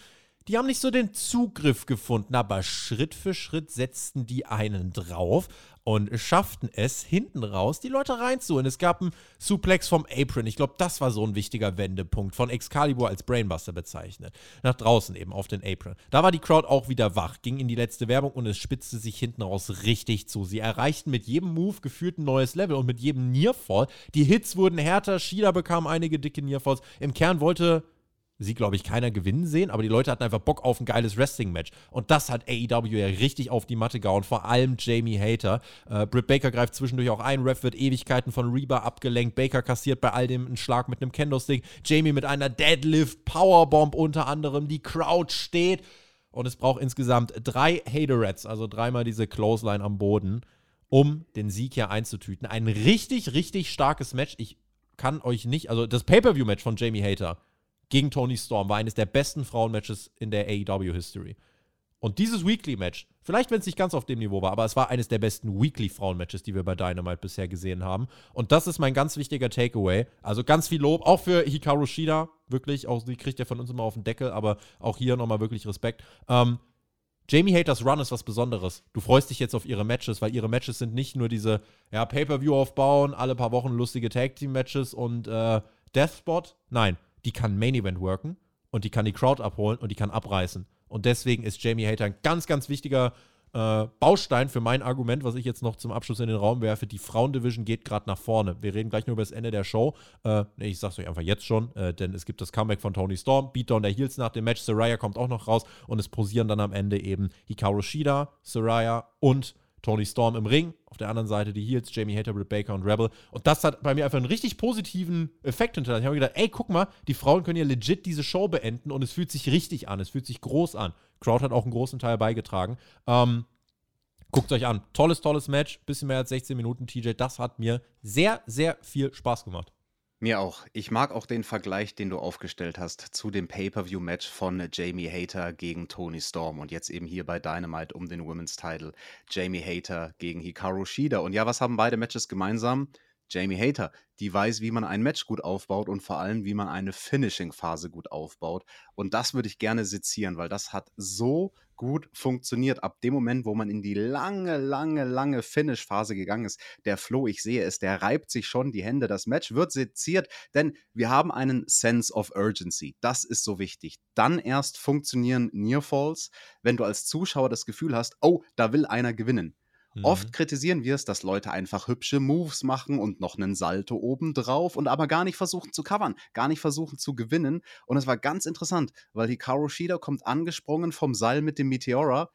Die haben nicht so den Zugriff gefunden, aber Schritt für Schritt setzten die einen drauf und schafften es hinten raus, die Leute reinzuholen. Es gab einen Suplex vom Apron. Ich glaube, das war so ein wichtiger Wendepunkt. Von Excalibur als Brainbuster bezeichnet. Nach draußen eben auf den Apron. Da war die Crowd auch wieder wach, ging in die letzte Werbung und es spitzte sich hinten raus richtig zu. Sie erreichten mit jedem Move gefühlt ein neues Level und mit jedem Nearfall. Die Hits wurden härter. Shida bekam einige dicke Nearfalls. Im Kern wollte sie, glaube ich, keiner gewinnen sehen, aber die Leute hatten einfach Bock auf ein geiles Wrestling-Match. Und das hat AEW ja richtig auf die Matte gehauen, vor allem Jamie Hater. Äh, Britt Baker greift zwischendurch auch ein, Ref wird Ewigkeiten von Reba abgelenkt, Baker kassiert bei all dem einen Schlag mit einem Kendo-Stick, Jamie mit einer Deadlift, Powerbomb unter anderem, die Crowd steht und es braucht insgesamt drei Haterets, also dreimal diese Clothesline am Boden, um den Sieg hier einzutüten. Ein richtig, richtig starkes Match. Ich kann euch nicht, also das Pay-Per-View-Match von Jamie Hater gegen Tony Storm war eines der besten Frauenmatches in der AEW-History. Und dieses Weekly-Match, vielleicht wenn es nicht ganz auf dem Niveau war, aber es war eines der besten Weekly-Frauen-Matches, die wir bei Dynamite bisher gesehen haben. Und das ist mein ganz wichtiger Takeaway. Also ganz viel Lob, auch für Hikaru Shida, wirklich. Auch die kriegt ja von uns immer auf den Deckel, aber auch hier nochmal wirklich Respekt. Ähm, Jamie Haters Run ist was Besonderes. Du freust dich jetzt auf ihre Matches, weil ihre Matches sind nicht nur diese ja, Pay-Per-View aufbauen, alle paar Wochen lustige Tag-Team-Matches und äh, Deathspot. Nein, die kann Main Event worken und die kann die Crowd abholen und die kann abreißen. Und deswegen ist Jamie Hater ein ganz, ganz wichtiger äh, Baustein für mein Argument, was ich jetzt noch zum Abschluss in den Raum werfe. Die Frauendivision geht gerade nach vorne. Wir reden gleich nur über das Ende der Show. Äh, nee, ich sag's euch einfach jetzt schon, äh, denn es gibt das Comeback von Tony Storm, Beatdown der Heels nach dem Match. Saraya kommt auch noch raus und es posieren dann am Ende eben Hikaru Shida, Saraya und Tony Storm im Ring. Auf der anderen Seite die Heels, Jamie Hater, Britt Baker und Rebel. Und das hat bei mir einfach einen richtig positiven Effekt hinterlassen. Ich habe gedacht, ey, guck mal, die Frauen können ja legit diese Show beenden und es fühlt sich richtig an. Es fühlt sich groß an. Crowd hat auch einen großen Teil beigetragen. Ähm, Guckt euch an. Tolles, tolles Match. Bisschen mehr als 16 Minuten, TJ. Das hat mir sehr, sehr viel Spaß gemacht.
Mir auch. Ich mag auch den Vergleich, den du aufgestellt hast zu dem Pay-per-view-Match von Jamie Hater gegen Tony Storm und jetzt eben hier bei Dynamite um den Women's Title. Jamie Hater gegen Hikaru Shida. Und ja, was haben beide Matches gemeinsam? Jamie Hater, die weiß, wie man ein Match gut aufbaut und vor allem, wie man eine Finishing-Phase gut aufbaut. Und das würde ich gerne sezieren, weil das hat so gut funktioniert. Ab dem Moment, wo man in die lange, lange, lange Finish-Phase gegangen ist, der Flo, ich sehe es, der reibt sich schon die Hände. Das Match wird seziert, denn wir haben einen Sense of Urgency. Das ist so wichtig. Dann erst funktionieren Nearfalls, wenn du als Zuschauer das Gefühl hast, oh, da will einer gewinnen. Mhm. Oft kritisieren wir es, dass Leute einfach hübsche Moves machen und noch einen Salto oben drauf und aber gar nicht versuchen zu covern, gar nicht versuchen zu gewinnen. Und es war ganz interessant, weil Hikaru Shida kommt angesprungen vom Seil mit dem Meteora,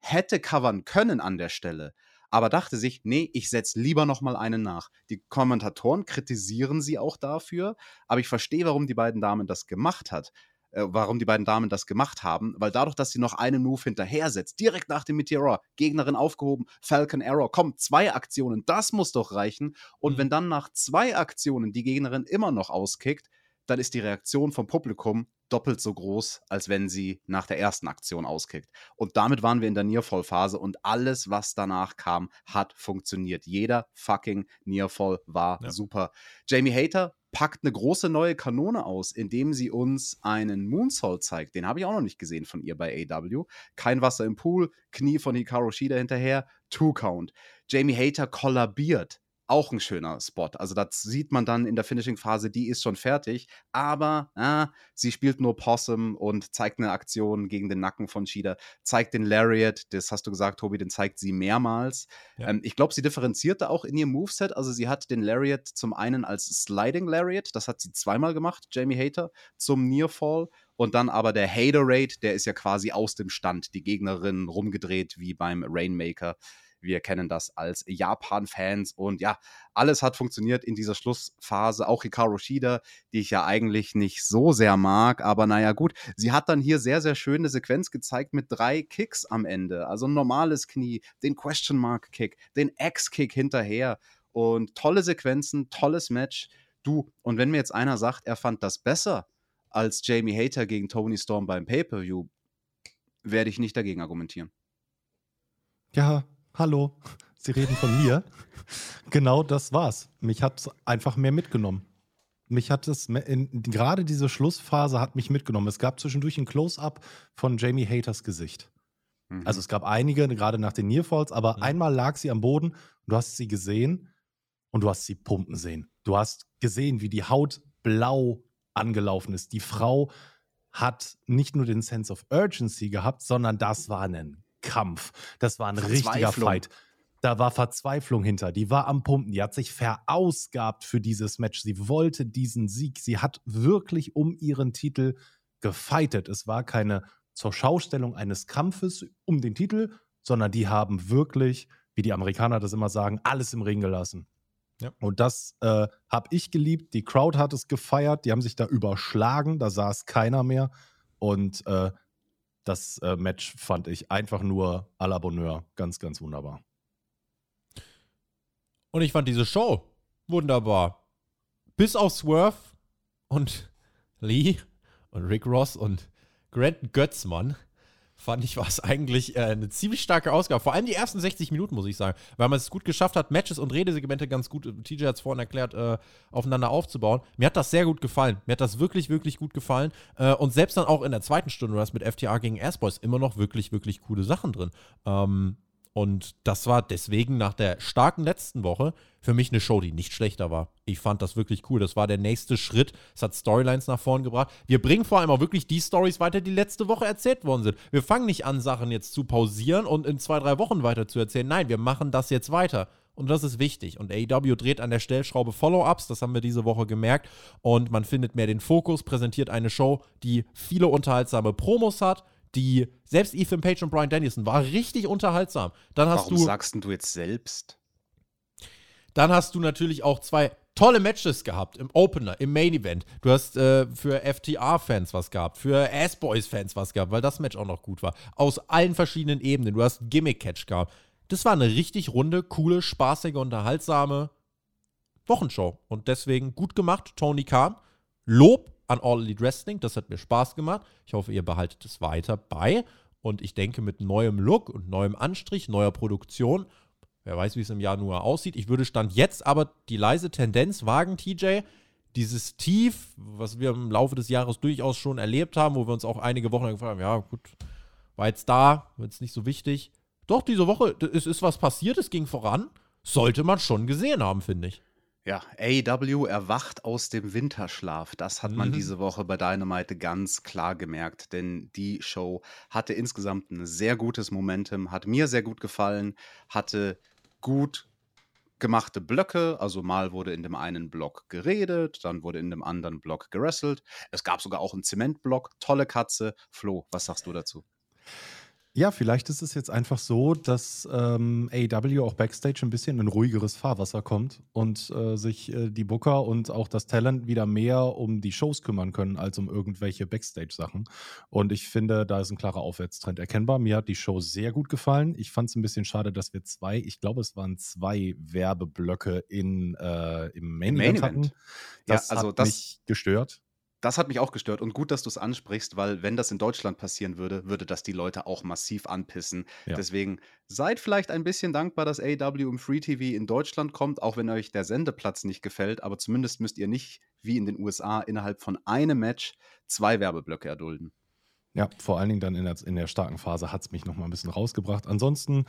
hätte covern können an der Stelle, aber dachte sich, nee, ich setze lieber noch mal einen nach. Die Kommentatoren kritisieren sie auch dafür, aber ich verstehe, warum die beiden Damen das gemacht hat äh, warum die beiden Damen das gemacht haben, weil dadurch, dass sie noch einen Move hinterher setzt, direkt nach dem Meteor, Gegnerin aufgehoben, Falcon Arrow, komm, zwei Aktionen, das muss doch reichen. Und mhm. wenn dann nach zwei Aktionen die Gegnerin immer noch auskickt, dann ist die Reaktion vom Publikum doppelt so groß, als wenn sie nach der ersten Aktion auskickt. Und damit waren wir in der Nearfall-Phase und alles, was danach kam, hat funktioniert. Jeder fucking Nearfall war ja. super. Jamie Hater packt eine große neue Kanone aus, indem sie uns einen Moonsault zeigt. Den habe ich auch noch nicht gesehen von ihr bei AW. Kein Wasser im Pool, Knie von Hikaru Shida hinterher, Two-Count. Jamie Hater kollabiert auch ein schöner Spot. Also das sieht man dann in der Finishing-Phase, die ist schon fertig, aber äh, sie spielt nur Possum und zeigt eine Aktion gegen den Nacken von Shida, zeigt den Lariat, das hast du gesagt, Tobi, den zeigt sie mehrmals. Ja. Ähm, ich glaube, sie differenzierte auch in ihrem Moveset, also sie hat den Lariat zum einen als Sliding Lariat, das hat sie zweimal gemacht, Jamie Hater, zum Nearfall und dann aber der Haterade, der ist ja quasi aus dem Stand, die Gegnerin rumgedreht wie beim Rainmaker. Wir kennen das als Japan-Fans und ja, alles hat funktioniert in dieser Schlussphase. Auch Hikaru Shida, die ich ja eigentlich nicht so sehr mag, aber naja, gut. Sie hat dann hier sehr, sehr schöne Sequenz gezeigt mit drei Kicks am Ende. Also ein normales Knie, den Question Mark Kick, den X-Kick hinterher und tolle Sequenzen, tolles Match. Du, und wenn mir jetzt einer sagt, er fand das besser als Jamie Hater gegen Tony Storm beim Pay-Per-View, werde ich nicht dagegen argumentieren.
Ja, hallo, Sie reden von mir. genau das war's. Mich hat es einfach mehr mitgenommen. Mich hat es, gerade diese Schlussphase hat mich mitgenommen. Es gab zwischendurch ein Close-up von Jamie Haters Gesicht. Mhm. Also es gab einige, gerade nach den Nearfalls, aber mhm. einmal lag sie am Boden und du hast sie gesehen und du hast sie pumpen sehen. Du hast gesehen, wie die Haut blau angelaufen ist. Die Frau hat nicht nur den Sense of Urgency gehabt, sondern das war ein Kampf. Das war ein richtiger Fight. Da war Verzweiflung hinter. Die war am Pumpen. Die hat sich verausgabt für dieses Match. Sie wollte diesen Sieg. Sie hat wirklich um ihren Titel gefeitet. Es war keine zur Schaustellung eines Kampfes um den Titel, sondern die haben wirklich, wie die Amerikaner das immer sagen, alles im Ring gelassen. Ja. Und das äh, habe ich geliebt. Die Crowd hat es gefeiert. Die haben sich da überschlagen. Da saß keiner mehr. Und äh, das äh, Match fand ich einfach nur à la Bonheur. Ganz, ganz wunderbar.
Und ich fand diese Show wunderbar. Bis auf Swerve und (laughs) Lee und Rick Ross und Grant Götzmann fand ich, war es eigentlich äh, eine ziemlich starke Ausgabe. Vor allem die ersten 60 Minuten, muss ich sagen. Weil man es gut geschafft hat, Matches und Redesegmente ganz gut, TJ hat es vorhin erklärt, äh, aufeinander aufzubauen. Mir hat das sehr gut gefallen. Mir hat das wirklich, wirklich gut gefallen. Äh, und selbst dann auch in der zweiten Stunde, du hast mit FTA gegen Airboys immer noch wirklich, wirklich coole Sachen drin. Ähm, und das war deswegen nach der starken letzten Woche für mich eine Show, die nicht schlechter war. Ich fand das wirklich cool. Das war der nächste Schritt. Es hat Storylines nach vorn gebracht. Wir bringen vor allem auch wirklich die Stories weiter, die letzte Woche erzählt worden sind. Wir fangen nicht an, Sachen jetzt zu pausieren und in zwei, drei Wochen weiter zu erzählen. Nein, wir machen das jetzt weiter. Und das ist wichtig. Und AEW dreht an der Stellschraube Follow-ups, das haben wir diese Woche gemerkt. Und man findet mehr den Fokus, präsentiert eine Show, die viele unterhaltsame Promos hat, die selbst Ethan Page und Brian Danielson war richtig unterhaltsam. Dann hast
Warum
du,
sagst du jetzt selbst?
Dann hast du natürlich auch zwei tolle Matches gehabt im Opener, im Main Event. Du hast äh, für FTR-Fans was gehabt, für Ass-Boys-Fans was gehabt, weil das Match auch noch gut war. Aus allen verschiedenen Ebenen. Du hast Gimmick-Catch gehabt. Das war eine richtig runde, coole, spaßige, unterhaltsame Wochenshow. Und deswegen gut gemacht, Tony Khan. Lob an All Elite Wrestling. Das hat mir Spaß gemacht. Ich hoffe, ihr behaltet es weiter bei. Und ich denke, mit neuem Look und neuem Anstrich, neuer Produktion, wer weiß, wie es im Januar aussieht. Ich würde Stand jetzt aber die leise Tendenz wagen, TJ, dieses Tief, was wir im Laufe des Jahres durchaus schon erlebt haben, wo wir uns auch einige Wochen gefragt haben, ja, gut, war jetzt da, wird jetzt nicht so wichtig. Doch, diese Woche, es ist was passiert, es ging voran. Sollte man schon gesehen haben, finde ich.
Ja, AEW erwacht aus dem Winterschlaf. Das hat man
Mhm.
diese Woche bei Dynamite ganz klar gemerkt, denn die Show hatte insgesamt ein sehr gutes Momentum, hat mir sehr gut gefallen, hatte gut gemachte Blöcke, also mal wurde in dem einen Block geredet, dann wurde in dem anderen Block gerasselt. Es gab sogar auch einen Zementblock, tolle Katze. Flo, was sagst du dazu?
Ja, vielleicht ist es jetzt einfach so, dass ähm, AEW auch backstage ein bisschen in ruhigeres Fahrwasser kommt und äh, sich äh, die Booker und auch das Talent wieder mehr um die Shows kümmern können, als um irgendwelche Backstage-Sachen. Und ich finde, da ist ein klarer Aufwärtstrend erkennbar. Mir hat die Show sehr gut gefallen. Ich fand es ein bisschen schade, dass wir zwei, ich glaube, es waren zwei Werbeblöcke in, äh, im Main,
Main Event.
hatten. Das
Ja, also
hat
das-
mich gestört.
Das hat mich auch gestört und gut, dass du es ansprichst, weil wenn das in Deutschland passieren würde, würde das die Leute auch massiv anpissen.
Ja.
Deswegen seid vielleicht ein bisschen dankbar, dass AW im Free TV in Deutschland kommt, auch wenn euch der Sendeplatz nicht gefällt, aber zumindest müsst ihr nicht wie in den USA innerhalb von einem Match zwei Werbeblöcke erdulden.
Ja, vor allen Dingen dann in der, in der starken Phase hat es mich noch mal ein bisschen rausgebracht. Ansonsten,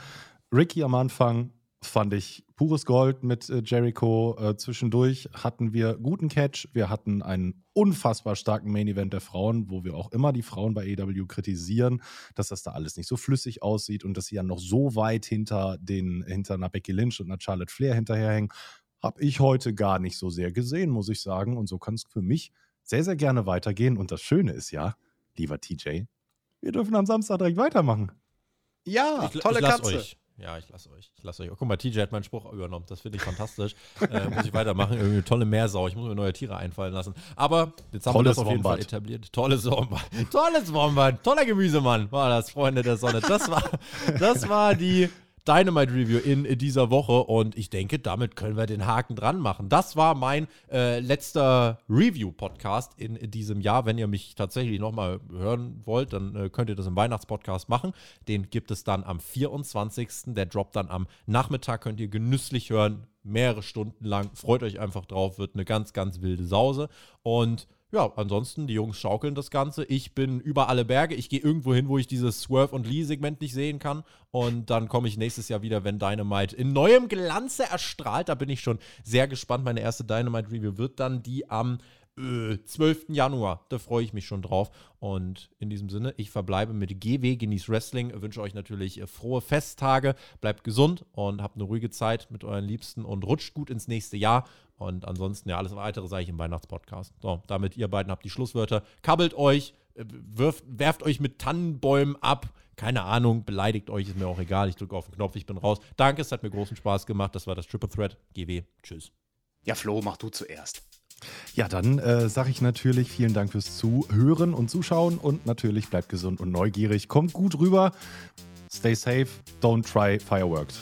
Ricky am Anfang fand ich pures Gold mit äh, Jericho. Äh, zwischendurch hatten wir guten Catch. Wir hatten einen unfassbar starken Main Event der Frauen, wo wir auch immer die Frauen bei AEW kritisieren, dass das da alles nicht so flüssig aussieht und dass sie ja noch so weit hinter den hinter einer Becky Lynch und einer Charlotte Flair hinterherhängen. Habe ich heute gar nicht so sehr gesehen, muss ich sagen. Und so kann es für mich sehr, sehr gerne weitergehen. Und das Schöne ist ja, lieber TJ, wir dürfen am Samstag direkt weitermachen.
Ja,
ich,
tolle
ich
Katze.
euch. Ja, ich lasse euch. Ich lasse euch. Oh, guck mal, TJ hat meinen Spruch übernommen. Das finde ich fantastisch. äh, muss ich weitermachen. Irgendwie eine tolle Meersau. Ich muss mir neue Tiere einfallen lassen. Aber jetzt haben
Tolles
wir das auf jeden Fall
Wombat.
etabliert. Tolles Wombat. Tolles Wombat. Toller Gemüsemann. War das, Freunde der Sonne. Das war, das war die Dynamite Review in dieser Woche und ich denke, damit können wir den Haken dran machen. Das war mein äh, letzter Review-Podcast in diesem Jahr. Wenn ihr mich tatsächlich nochmal hören wollt, dann äh, könnt ihr das im Weihnachtspodcast machen. Den gibt es dann am 24. Der droppt dann am Nachmittag, könnt ihr genüsslich hören, mehrere Stunden lang. Freut euch einfach drauf, wird eine ganz, ganz wilde Sause. Und ja, ansonsten, die Jungs schaukeln das Ganze. Ich bin über alle Berge. Ich gehe irgendwo hin, wo ich dieses Swerve und Lee-Segment nicht sehen kann. Und dann komme ich nächstes Jahr wieder, wenn Dynamite in neuem Glanze erstrahlt. Da bin ich schon sehr gespannt. Meine erste Dynamite-Review wird dann die am äh, 12. Januar. Da freue ich mich schon drauf. Und in diesem Sinne, ich verbleibe mit GW, genießt Wrestling. Wünsche euch natürlich äh, frohe Festtage. Bleibt gesund und habt eine ruhige Zeit mit euren Liebsten und rutscht gut ins nächste Jahr. Und ansonsten, ja, alles weitere sage ich im Weihnachtspodcast. So, damit ihr beiden habt die Schlusswörter. Kabbelt euch, äh, wirft, werft euch mit Tannenbäumen ab. Keine Ahnung, beleidigt euch, ist mir auch egal. Ich drücke auf den Knopf, ich bin raus. Danke, es hat mir großen Spaß gemacht. Das war das Triple Threat. GW. Tschüss.
Ja, Flo, mach du zuerst.
Ja, dann äh, sage ich natürlich vielen Dank fürs Zuhören und Zuschauen und natürlich bleibt gesund und neugierig. Kommt gut rüber. Stay safe. Don't try fireworks.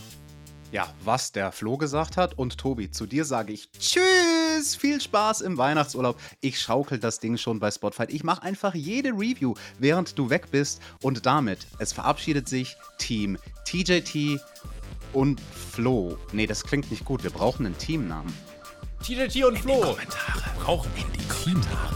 Ja, was der Flo gesagt hat. Und Tobi, zu dir sage ich Tschüss, viel Spaß im Weihnachtsurlaub. Ich schaukel das Ding schon bei Spotify. Ich mache einfach jede Review, während du weg bist. Und damit, es verabschiedet sich Team TJT und Flo. Nee, das klingt nicht gut. Wir brauchen einen Teamnamen.
TJT und Flo.
Kommentare. Brauchen in die Kommentare.